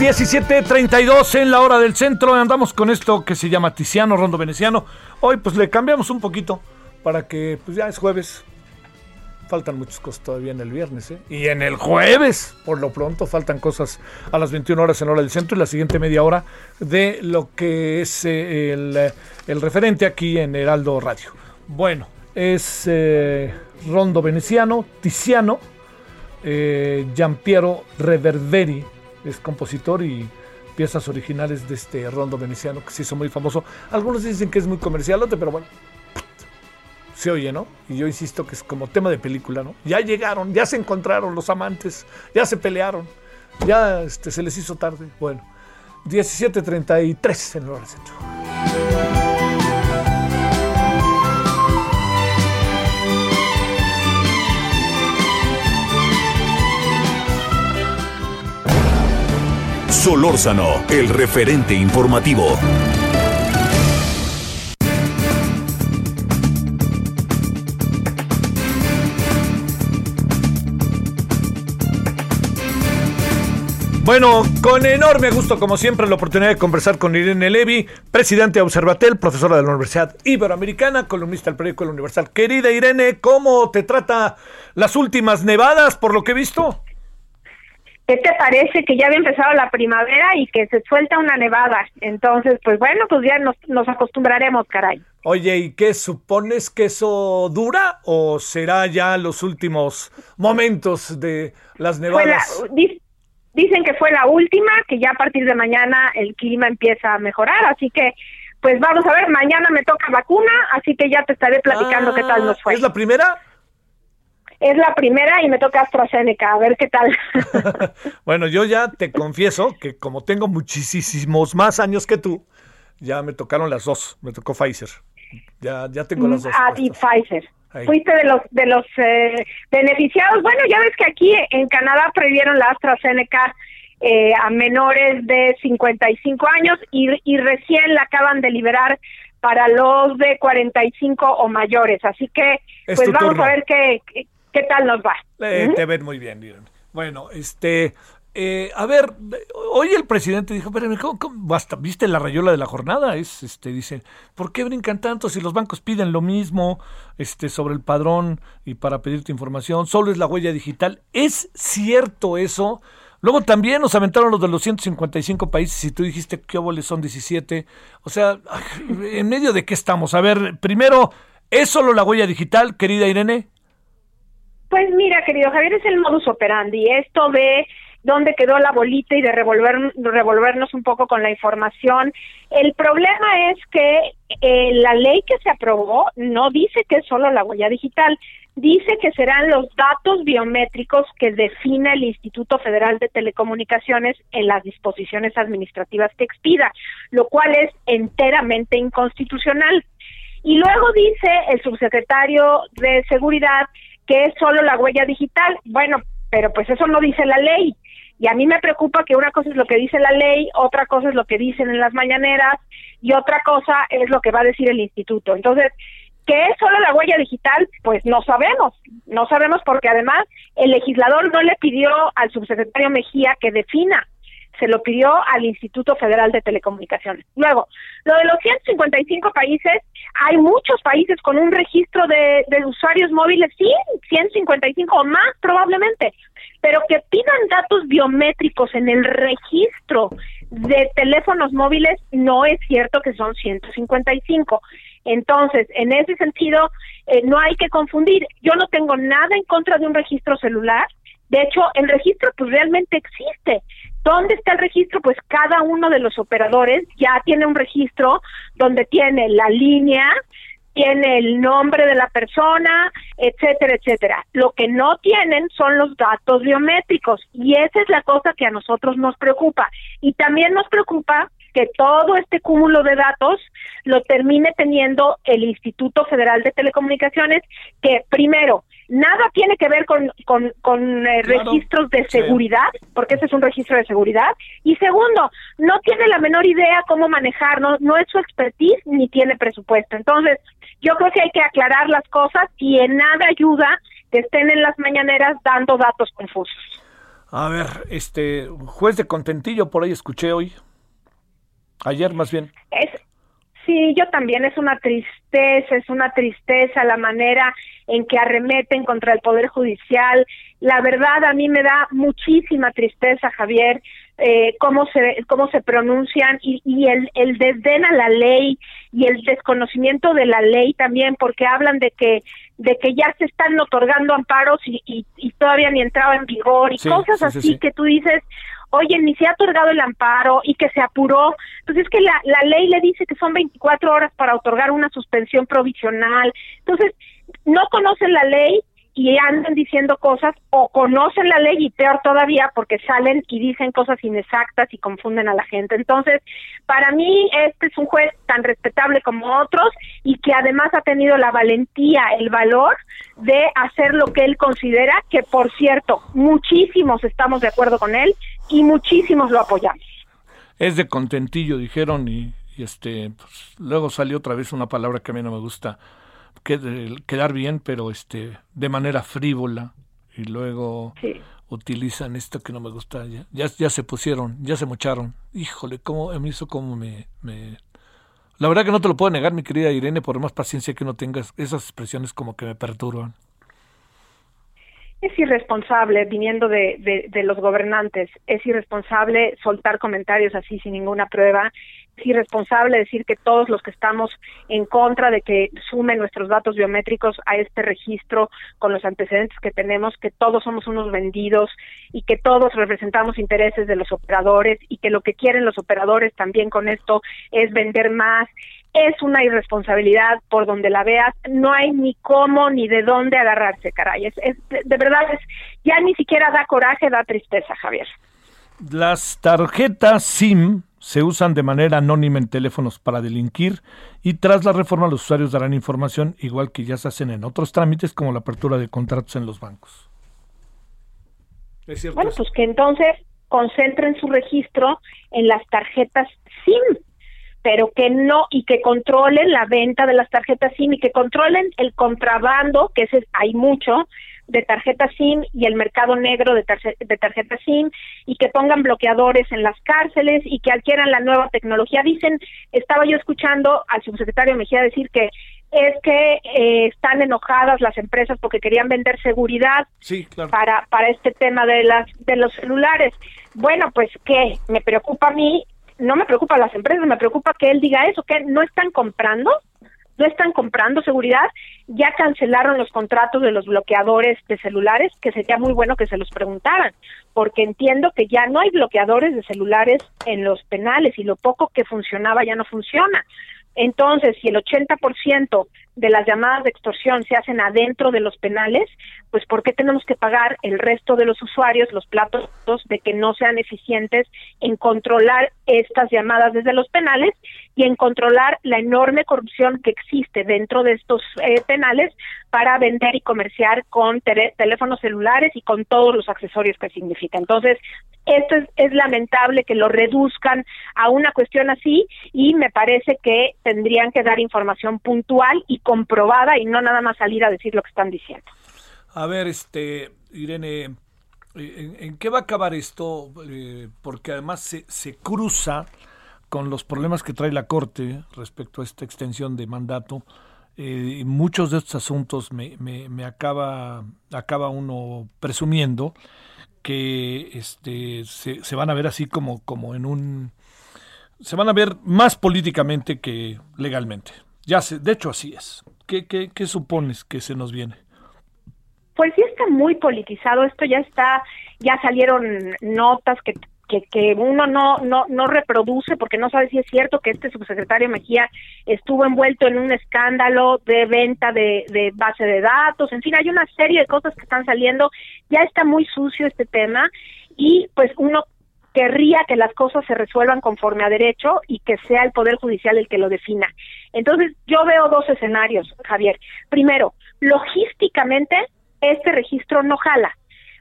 17.32 en la hora del centro. Andamos con esto que se llama Tiziano, Rondo Veneciano. Hoy pues le cambiamos un poquito para que pues ya es jueves. Faltan muchas cosas todavía en el viernes. ¿eh? Y en el jueves, por lo pronto, faltan cosas a las 21 horas en hora del centro y la siguiente media hora de lo que es eh, el, el, referente aquí en Heraldo Radio. Bueno, es eh, Rondo Veneciano, Tiziano, Giampiero Reverberi es compositor y piezas originales de este rondo veneciano que se hizo muy famoso. Algunos dicen que es muy comercial, pero bueno, se oye, ¿no? Y yo insisto que es como tema de película, ¿no? Ya llegaron, ya se encontraron los amantes, ya se pelearon, ya este, se les hizo tarde. Bueno, 17.33 en el centro. Solórzano, el referente informativo. Bueno, con enorme gusto, como siempre, la oportunidad de conversar con Irene Levy, presidente de Observatel, profesora de la Universidad Iberoamericana, columnista del periódico El Universal. Querida Irene, ¿cómo te trata las últimas nevadas, por lo que he visto? ¿Qué te parece que ya había empezado la primavera y que se suelta una nevada? Entonces, pues bueno, pues ya nos, nos acostumbraremos, caray. Oye, ¿y qué supones que eso dura o será ya los últimos momentos de las nevadas? dicen que fue la última, que ya a partir de mañana el clima empieza a mejorar, así que pues vamos a ver, mañana me toca vacuna, así que ya te estaré platicando qué tal nos fue. ¿Es la primera? Es la primera y me toca AstraZeneca, a ver qué tal. bueno, yo ya te confieso que como tengo muchísimos más años que tú, ya me tocaron las dos, me tocó Pfizer. Ya, ya tengo las dos. Ah, y Pfizer. Fuiste de los de los eh, beneficiados. Bueno, ya ves que aquí en Canadá prohibieron la AstraZeneca eh, a menores de 55 años y, y recién la acaban de liberar para los de 45 o mayores. Así que, pues vamos a ver qué, qué, tal nos va. Eh, te ven muy bien, Bueno, este, eh, a ver, hoy el presidente dijo, pero Basta, ¿viste la rayola de la jornada? Es, este, dice, ¿por qué brincan tanto si los bancos piden lo mismo este, sobre el padrón y para pedirte información? Solo es la huella digital. ¿Es cierto eso? Luego también nos aventaron los de los 155 países y tú dijiste que óboles son 17. O sea, ¿en medio de qué estamos? A ver, primero, ¿es solo la huella digital, querida Irene? Pues mira, querido Javier, es el modus operandi. Esto de dónde quedó la bolita y de revolver, revolvernos un poco con la información. El problema es que eh, la ley que se aprobó no dice que es solo la huella digital, dice que serán los datos biométricos que define el Instituto Federal de Telecomunicaciones en las disposiciones administrativas que expida, lo cual es enteramente inconstitucional. Y luego dice el subsecretario de Seguridad que es solo la huella digital. Bueno, pero pues eso no dice la ley. Y a mí me preocupa que una cosa es lo que dice la ley, otra cosa es lo que dicen en las mañaneras y otra cosa es lo que va a decir el instituto. Entonces, ¿qué es solo la huella digital? Pues no sabemos. No sabemos porque además el legislador no le pidió al subsecretario Mejía que defina se lo pidió al Instituto Federal de Telecomunicaciones. Luego, lo de los 155 países, hay muchos países con un registro de, de usuarios móviles, sí, 155 o más probablemente, pero que pidan datos biométricos en el registro de teléfonos móviles, no es cierto que son 155. Entonces, en ese sentido, eh, no hay que confundir. Yo no tengo nada en contra de un registro celular. De hecho, el registro pues realmente existe. ¿Dónde está el registro? Pues cada uno de los operadores ya tiene un registro donde tiene la línea, tiene el nombre de la persona, etcétera, etcétera. Lo que no tienen son los datos biométricos y esa es la cosa que a nosotros nos preocupa. Y también nos preocupa que todo este cúmulo de datos lo termine teniendo el Instituto Federal de Telecomunicaciones, que primero nada tiene que ver con, con, eh, registros de seguridad, porque ese es un registro de seguridad, y segundo, no tiene la menor idea cómo manejar, no, no es su expertise ni tiene presupuesto. Entonces, yo creo que hay que aclarar las cosas y en nada ayuda que estén en las mañaneras dando datos confusos. A ver, este juez de contentillo por ahí escuché hoy. Ayer más bien. Es, sí, yo también. Es una tristeza, es una tristeza la manera en que arremeten contra el Poder Judicial. La verdad, a mí me da muchísima tristeza, Javier, eh, cómo se cómo se pronuncian y, y el, el desdén a la ley y el desconocimiento de la ley también, porque hablan de que de que ya se están otorgando amparos y, y, todavía ni entraba en vigor y cosas así que tú dices, oye, ni se ha otorgado el amparo y que se apuró. Pues es que la, la ley le dice que son 24 horas para otorgar una suspensión provisional. Entonces, no conocen la ley y andan diciendo cosas o conocen la ley y peor todavía porque salen y dicen cosas inexactas y confunden a la gente. Entonces, para mí este es un juez tan respetable como otros y que además ha tenido la valentía, el valor de hacer lo que él considera, que por cierto, muchísimos estamos de acuerdo con él y muchísimos lo apoyamos. Es de contentillo, dijeron, y, este, pues, luego salió otra vez una palabra que a mí no me gusta, quedar bien, pero este, de manera frívola, y luego utilizan esto que no me gusta. Ya, ya, se pusieron, ya se mocharon. Híjole, cómo me hizo como me, me... La verdad que no te lo puedo negar, mi querida Irene, por más paciencia que no tengas, esas expresiones como que me perturban es irresponsable viniendo de, de, los gobernantes, es irresponsable soltar comentarios así sin ninguna prueba, es irresponsable decir que todos los que estamos en contra de que sumen nuestros datos biométricos a este registro con los antecedentes que tenemos, que todos somos unos vendidos y que todos representamos intereses de los operadores y que lo que quieren los operadores también con esto es vender más es una irresponsabilidad por donde la veas, no hay ni cómo ni de dónde agarrarse, caray. De, verdad, es, ya ni siquiera da coraje, da tristeza, Javier. Las tarjetas SIM se usan de manera anónima en teléfonos para delinquir y tras la reforma los usuarios darán información igual que ya se hacen en otros trámites como la apertura de contratos en los bancos. bueno, pues que entonces concentren su registro en las tarjetas SIM pero que no y que controlen la venta de las tarjetas SIM y que controlen el contrabando, que ese hay mucho de tarjetas SIM y el mercado negro de, de tarjetas SIM y que pongan bloqueadores en las cárceles y que adquieran la nueva tecnología. Dicen, estaba yo escuchando al subsecretario Mejía decir que es que eh, están enojadas las empresas porque querían vender seguridad para para este tema de las de los celulares. Bueno, pues qué me preocupa a mí no me preocupa las empresas, me preocupa que él diga eso, que no están comprando, no están comprando seguridad, ya cancelaron los contratos de los bloqueadores de celulares, que sería muy bueno que se los preguntaran, porque entiendo que ya no hay bloqueadores de celulares en los penales y lo poco que funcionaba ya no funciona. Entonces, si el 80% de las llamadas de extorsión se hacen adentro de los penales, pues ¿por qué tenemos que pagar el resto de los usuarios los platos de que no sean eficientes en controlar estas llamadas desde los penales y en controlar la enorme corrupción que existe dentro de estos eh, penales para vender y comerciar con teléfonos celulares y con todos los accesorios que significa. Entonces, esto es, es lamentable que lo reduzcan a una cuestión así y me parece que tendrían que dar información puntual y comprobada y no nada más salir a decir lo que están diciendo. A ver, este, Irene, ¿en, qué va a acabar esto? Eh, porque además se, se cruza con los problemas que trae la Corte respecto a esta extensión de mandato. Eh, muchos de estos asuntos me, me, me, acaba, acaba uno presumiendo que este, se, van a ver así como, como en un... Se van a ver más políticamente que legalmente. Ya sé, de hecho así es. ¿Qué, qué, qué supones que se nos viene? Pues sí está muy politizado, esto ya está, ya salieron notas que que, que uno no, no, no reproduce porque no sabe si es cierto que este subsecretario Mejía estuvo envuelto en un escándalo de venta de, de base de datos, en fin, hay una serie de cosas que están saliendo, ya está muy sucio este tema y pues uno querría que las cosas se resuelvan conforme a derecho y que sea el Poder Judicial el que lo defina. Entonces, yo veo dos escenarios, Javier. Primero, logísticamente, este registro no jala.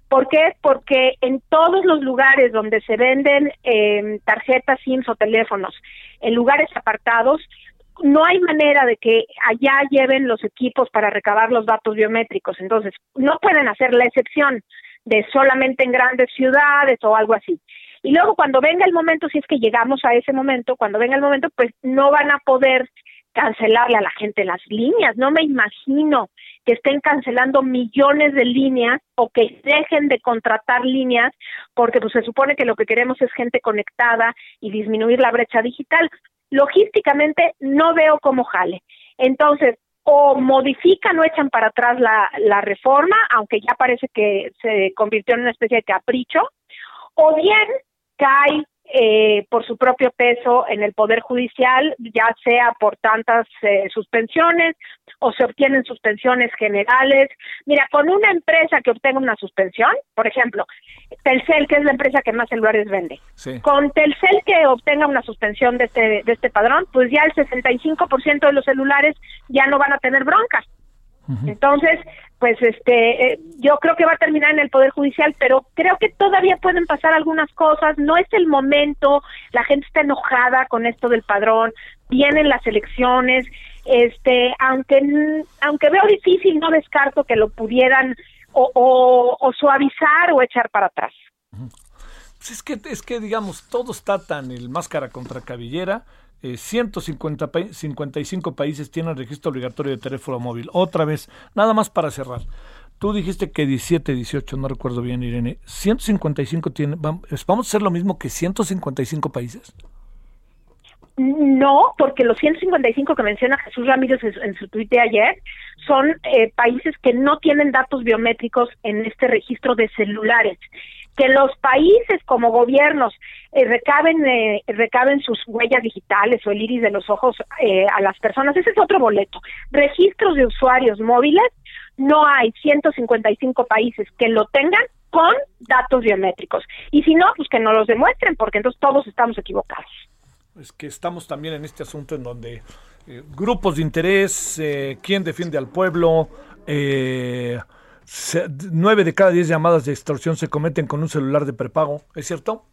¿Por qué? Porque en todos los lugares donde se venden eh, tarjetas SIMS o teléfonos, en lugares apartados, no hay manera de que allá lleven los equipos para recabar los datos biométricos. Entonces, no pueden hacer la excepción de solamente en grandes ciudades o algo así. Y luego cuando venga el momento, si es que llegamos a ese momento, cuando venga el momento, pues no van a poder cancelarle a la gente las líneas. No me imagino que estén cancelando millones de líneas o que dejen de contratar líneas porque pues se supone que lo que queremos es gente conectada y disminuir la brecha digital. Logísticamente no veo cómo jale. Entonces, o modifican o echan para atrás la, la reforma, aunque ya parece que se convirtió en una especie de capricho, o bien cae eh, por su propio peso en el Poder Judicial, ya sea por tantas eh, suspensiones o se obtienen suspensiones generales. Mira, con una empresa que obtenga una suspensión, por ejemplo, Telcel, que es la empresa que más celulares vende, con Telcel que obtenga una suspensión de este, de este padrón, pues ya el 65% de los celulares ya no van a tener broncas. Entonces, pues este, eh, yo creo que va a terminar en el Poder Judicial, pero creo que todavía pueden pasar algunas cosas, no es el momento, la gente está enojada con esto del padrón, vienen las elecciones, este, aunque, aunque veo difícil, no descarto que lo pudieran o, suavizar o echar para atrás. Pues es que, es que, digamos, todo está tan el máscara contra cabellera. Eh, 155 países tienen registro obligatorio de teléfono móvil. Otra vez, nada más para cerrar. Tú dijiste que 17, 18, no recuerdo bien, Irene. ¿155 tiene, vamos a hacer lo mismo que 155 países? No, porque los 155 que menciona Jesús Ramírez en, su tuit de ayer son eh, países que no tienen datos biométricos en este registro de celulares. Que los países como gobiernos eh, recaben, eh, recaben sus huellas digitales o el iris de los ojos a las personas, ese es otro boleto. Registros de usuarios móviles, no hay 155 países que lo tengan con datos biométricos. Y si no, pues que no los demuestren, porque entonces todos estamos equivocados es que estamos también en este asunto en donde eh, grupos de interés, eh, quién defiende al pueblo, eh, nueve de cada diez llamadas de extorsión se cometen con un celular de prepago, ¿es cierto?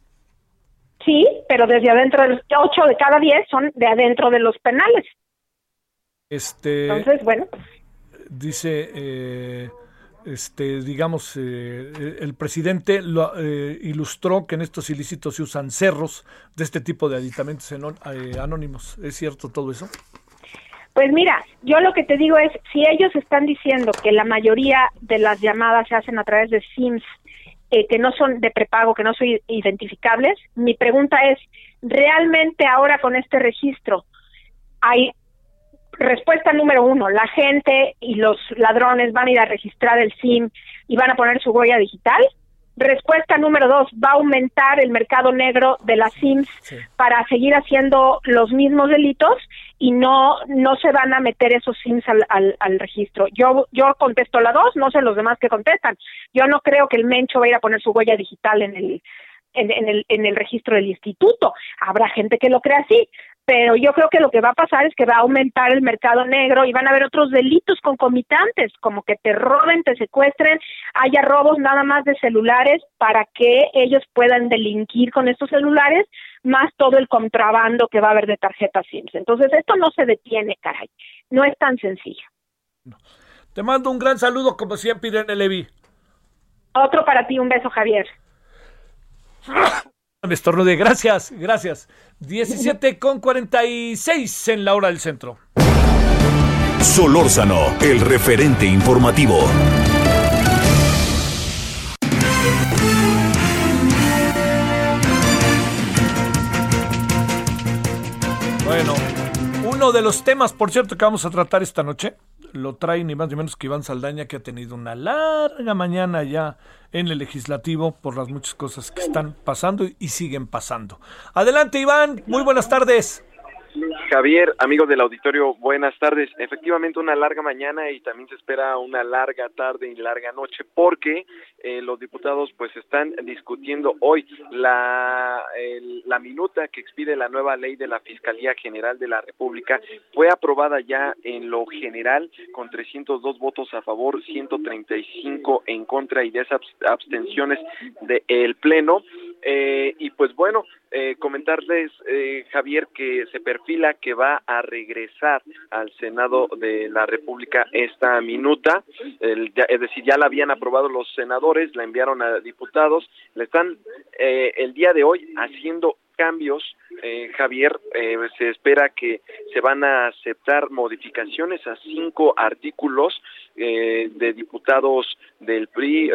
Sí, pero desde adentro de los ocho de cada diez son de adentro de los penales. Este. Entonces, bueno. Dice. Eh, este, digamos, eh, el presidente lo, eh, ilustró que en estos ilícitos se usan cerros de este tipo de aditamentos eh, anónimos. ¿Es cierto todo eso? Pues mira, yo lo que te digo es, si ellos están diciendo que la mayoría de las llamadas se hacen a través de SIMs que no son de prepago, que no son identificables, mi pregunta es, ¿realmente ahora con este registro hay respuesta número uno, la gente y los ladrones van a ir a registrar el SIM y van a poner su huella digital. Respuesta número dos, va a aumentar el mercado negro de las SIMs para seguir haciendo los mismos delitos y no no se van a meter esos SIMs al, al, registro. Yo yo contesto la dos, no sé los demás que contestan. Yo no creo que el Mencho va a a poner su huella digital en el en, el, en el registro del instituto. Habrá gente que lo crea así, pero yo creo que lo que va a pasar es que va a aumentar el mercado negro y van a haber otros delitos concomitantes, como que te roben, te secuestren, haya robos nada más de celulares para que ellos puedan delinquir con estos celulares, más todo el contrabando que va a haber de tarjetas SIMS. Entonces, esto no se detiene, caray. No es tan sencillo. Te mando un gran saludo, como siempre, Irene Levi. Otro para ti, un beso, Javier. Me estornude, gracias, gracias. 17 con 46 en la hora del centro. Solórzano, el referente informativo. Uno de los temas, por cierto, que vamos a tratar esta noche lo trae ni más ni menos que Iván Saldaña, que ha tenido una larga mañana ya en el legislativo por las muchas cosas que están pasando y siguen pasando. Adelante, Iván, muy buenas tardes. Javier, amigos del auditorio, buenas tardes. Efectivamente, una larga mañana y también se espera una larga tarde y larga noche porque eh, los diputados pues están discutiendo hoy la, la minuta que expide la nueva ley de la Fiscalía General de la República. Fue aprobada ya en lo general con 302 votos a favor, 135 en contra y 10 abstenciones del Pleno. Eh, y pues bueno, eh, comentarles, eh, Javier, que se perfila que va a regresar al Senado de la República esta minuta, es decir, ya la habían aprobado los senadores, la enviaron a diputados, le están eh, el día de hoy haciendo cambios, eh, Javier, eh, se espera que se van a aceptar modificaciones a cinco artículos eh, de diputados del PRI,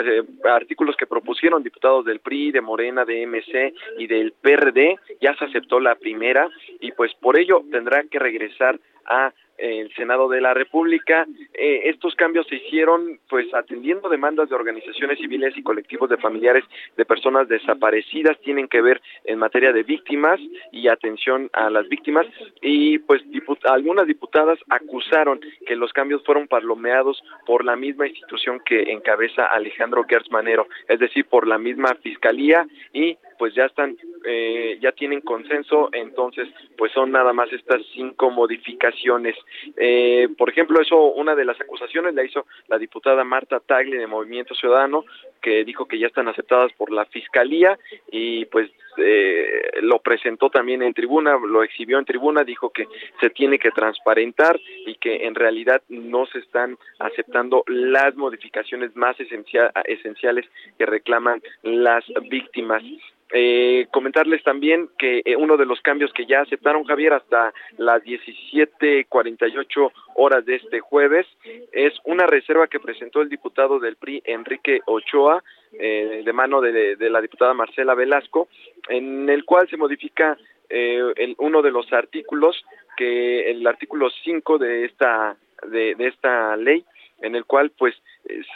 artículos que propusieron diputados del PRI, de Morena, de MC y del PRD. Ya se aceptó la primera y pues por ello tendrá que regresar a el Senado de la República. Eh, estos cambios se hicieron pues atendiendo demandas de organizaciones civiles y colectivos de familiares de personas desaparecidas, tienen que ver en materia de víctimas y atención a las víctimas y pues algunas diputadas acusaron que los cambios fueron palomeados por la misma institución que encabeza Alejandro Gertz Manero, es decir, por la misma fiscalía y pues ya están eh, ya tienen consenso, entonces pues son nada más estas cinco modificaciones. Eh, por ejemplo, eso una de las acusaciones la hizo la diputada Marta Tagli de Movimiento Ciudadano, que dijo que ya están aceptadas por la Fiscalía y pues eh, lo presentó también en tribuna, lo exhibió en tribuna, dijo que se tiene que transparentar y que en realidad no se están aceptando las modificaciones más esenciales que reclaman las víctimas. Eh, comentarles también que eh, uno de los cambios que ya aceptaron Javier hasta las 17:48 horas de este jueves es una reserva que presentó el diputado del PRI Enrique Ochoa eh, de mano de, la diputada Marcela Velasco en el cual se modifica el, uno de los artículos que el artículo 5 de esta de esta ley en el cual pues eh,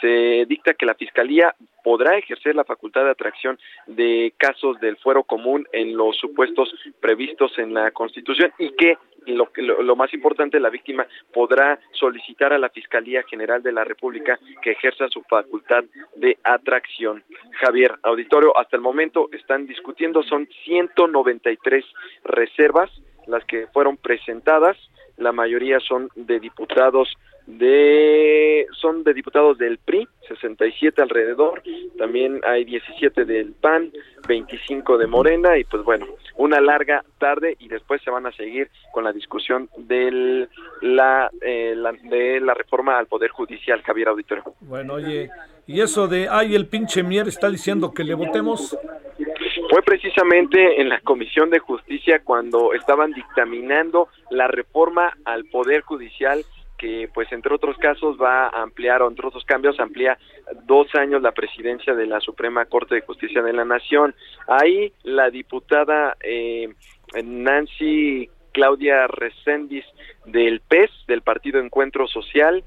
se dicta que la Fiscalía podrá ejercer la facultad de atracción de casos del fuero común en los supuestos previstos en la Constitución y que lo, lo, más importante, la víctima podrá solicitar a la Fiscalía General de la República que ejerza su facultad de atracción. Javier, auditorio, hasta el momento están discutiendo, son 193 reservas las que fueron presentadas, la mayoría son de diputados de son de diputados del PRI, 67 alrededor, también hay 17 del PAN, 25 de Morena y pues bueno, una larga tarde y después se van a seguir con la discusión del la, eh, la de la reforma al poder judicial, Javier Auditorio. Bueno, oye, y eso de ay el pinche Mier está diciendo que le votemos fue precisamente en la Comisión de Justicia cuando estaban dictaminando la reforma al Poder Judicial que pues entre otros casos va a ampliar o entre otros cambios amplía dos años la presidencia de la Suprema Corte de Justicia de la Nación. Ahí la diputada eh, Nancy Claudia Recendis del PES, del Partido Encuentro Social,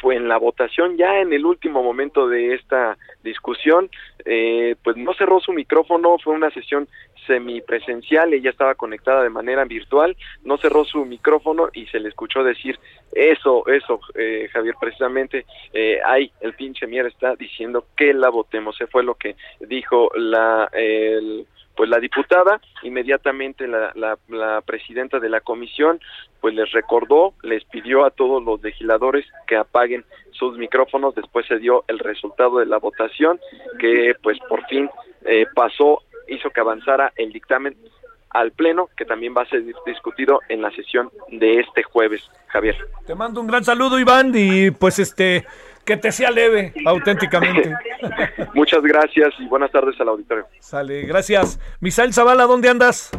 pues en la votación ya en el último momento de esta discusión, eh, pues no cerró su micrófono, fue una sesión semipresencial, ella estaba conectada de manera virtual, no cerró su micrófono y se le escuchó decir eso, eso, eh, Javier, precisamente, eh, el pinche Mier está diciendo que la votemos, se fue lo que dijo la, el, pues la diputada, inmediatamente la, la, la, presidenta de la comisión, pues les recordó, les pidió a todos los legisladores que apaguen sus micrófonos, después se dio el resultado de la votación, que pues por fin eh, pasó, hizo que avanzara el dictamen al Pleno, que también va a ser discutido en la sesión de este jueves, Javier. Te mando un gran saludo, Iván, y pues este, que te sea leve, auténticamente. Muchas gracias y buenas tardes al auditorio. Sale, gracias. Misael Zavala, ¿dónde andas?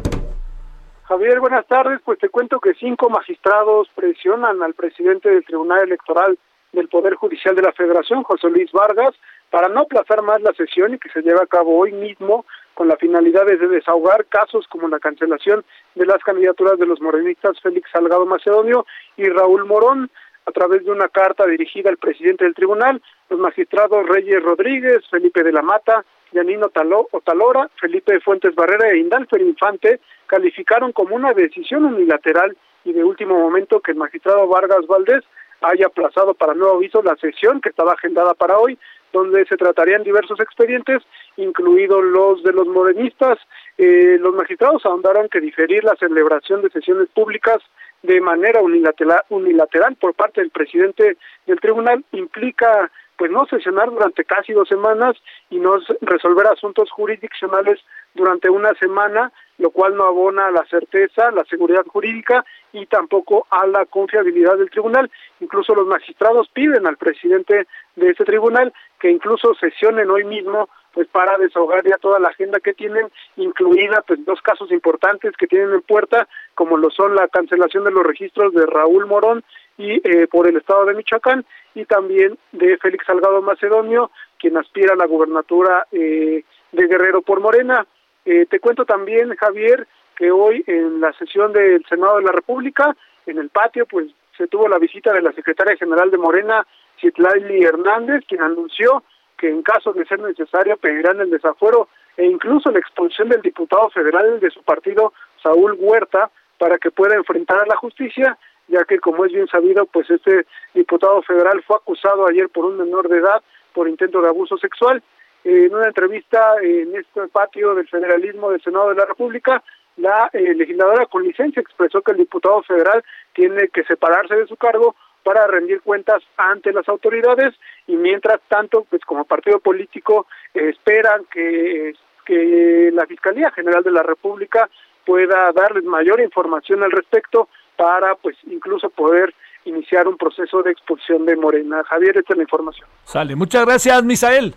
Javier, buenas tardes. Pues te cuento que cinco magistrados presionan al presidente del Tribunal Electoral del Poder Judicial de la Federación, José Luis Vargas, para no aplazar más la sesión y que se lleve a cabo hoy mismo con la finalidad de desahogar casos como la cancelación de las candidaturas de los morenistas Félix Salgado Macedonio y Raúl Morón a través de una carta dirigida al presidente del tribunal, los magistrados Reyes Rodríguez, Felipe de la Mata, Yanino Otalora, Felipe Fuentes Barrera e Indalfer Infante calificaron como una decisión unilateral y de último momento que el magistrado Vargas Valdés haya aplazado para nuevo aviso la sesión que estaba agendada para hoy, donde se tratarían diversos expedientes, incluidos los de los morenistas. Eh, los magistrados ahondaron que diferir la celebración de sesiones públicas de manera unilateral, unilateral por parte del presidente del tribunal implica pues no sesionar durante casi dos semanas y no resolver asuntos jurisdiccionales durante una semana, lo cual no abona a la certeza, la seguridad jurídica y tampoco a la confiabilidad del tribunal. Incluso los magistrados piden al presidente de ese tribunal que incluso sesionen hoy mismo pues para desahogar ya toda la agenda que tienen, incluida pues dos casos importantes que tienen en puerta, como lo son la cancelación de los registros de Raúl Morón y eh, por el estado de Michoacán y también de Félix Salgado Macedonio, quien aspira a la gubernatura eh, de Guerrero por Morena. Eh, te cuento también, Javier, que hoy en la sesión del Senado de la República, en el patio, pues se tuvo la visita de la secretaria general de Morena, Citlali Hernández, quien anunció que en caso de ser necesario pedirán el desafuero e incluso la expulsión del diputado federal de su partido, Saúl Huerta, para que pueda enfrentar a la justicia, ya que como es bien sabido, pues este diputado federal fue acusado ayer por un menor de edad por intento de abuso sexual. en una entrevista en este patio del federalismo del Senado de la República, la eh, legisladora con licencia expresó que el diputado federal tiene que separarse de su cargo para rendir cuentas ante las autoridades y mientras tanto, pues como partido político esperan que, que la Fiscalía General de la República pueda darles mayor información al respecto para pues incluso poder iniciar un proceso de expulsión de Morena. Javier, esta es la información. Sale, muchas gracias, Misael.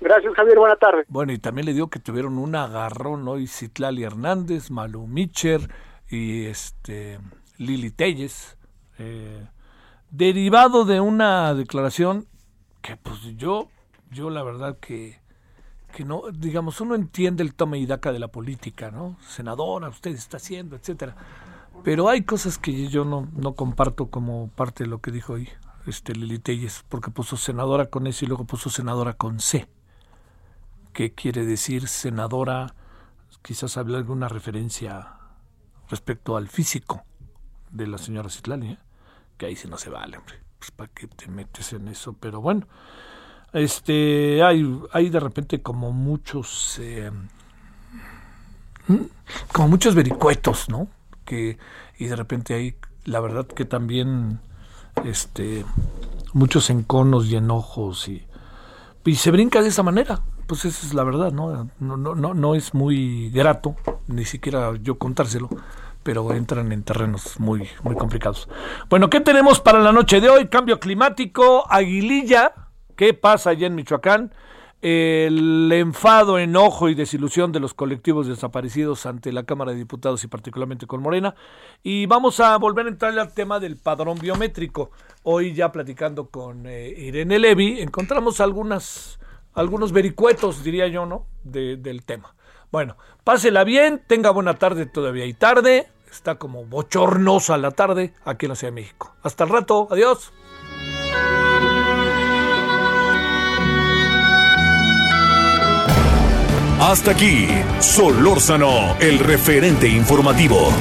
Gracias, Javier. Buena tarde. Bueno, y también le digo que tuvieron un agarrón hoy Citlali Hernández, Malu Micher y este Lili Telles, eh, derivado de una declaración que pues yo, yo la verdad que, que no, digamos, uno entiende el tome y daca de la política, ¿no? Senadora, usted está haciendo, etcétera. Pero hay cosas que yo no, no comparto como parte de lo que dijo hoy este Lili Telles, porque puso senadora con S y luego puso senadora con C que quiere decir senadora, quizás habla alguna referencia respecto al físico de la señora Citlali, ¿eh? Que ahí sí no se vale, hombre, pues para qué te metes en eso, pero bueno, este, hay, hay de repente como muchos, eh, como muchos vericuetos, ¿no? Que, y de repente hay, la verdad que también, este, muchos enconos y enojos y, y se brinca de esa manera pues esa es la verdad, ¿no? No, no, no, no es muy grato, ni siquiera yo contárselo, pero entran en terrenos muy, muy complicados. Bueno, ¿qué tenemos para la noche de hoy? Cambio climático, Aguililla, ¿qué pasa allá en Michoacán? El enfado, enojo y desilusión de los colectivos desaparecidos ante la Cámara de Diputados y particularmente con Morena. Y vamos a volver a entrar al tema del padrón biométrico. Hoy ya platicando con eh, Irene Levy, encontramos algunas algunos vericuetos, diría yo, ¿no? del tema. Bueno, pásela bien, tenga buena tarde todavía y tarde. Está como bochornosa la tarde aquí en la Ciudad de México. Hasta el rato, adiós. Hasta aquí, Solórzano, el referente informativo.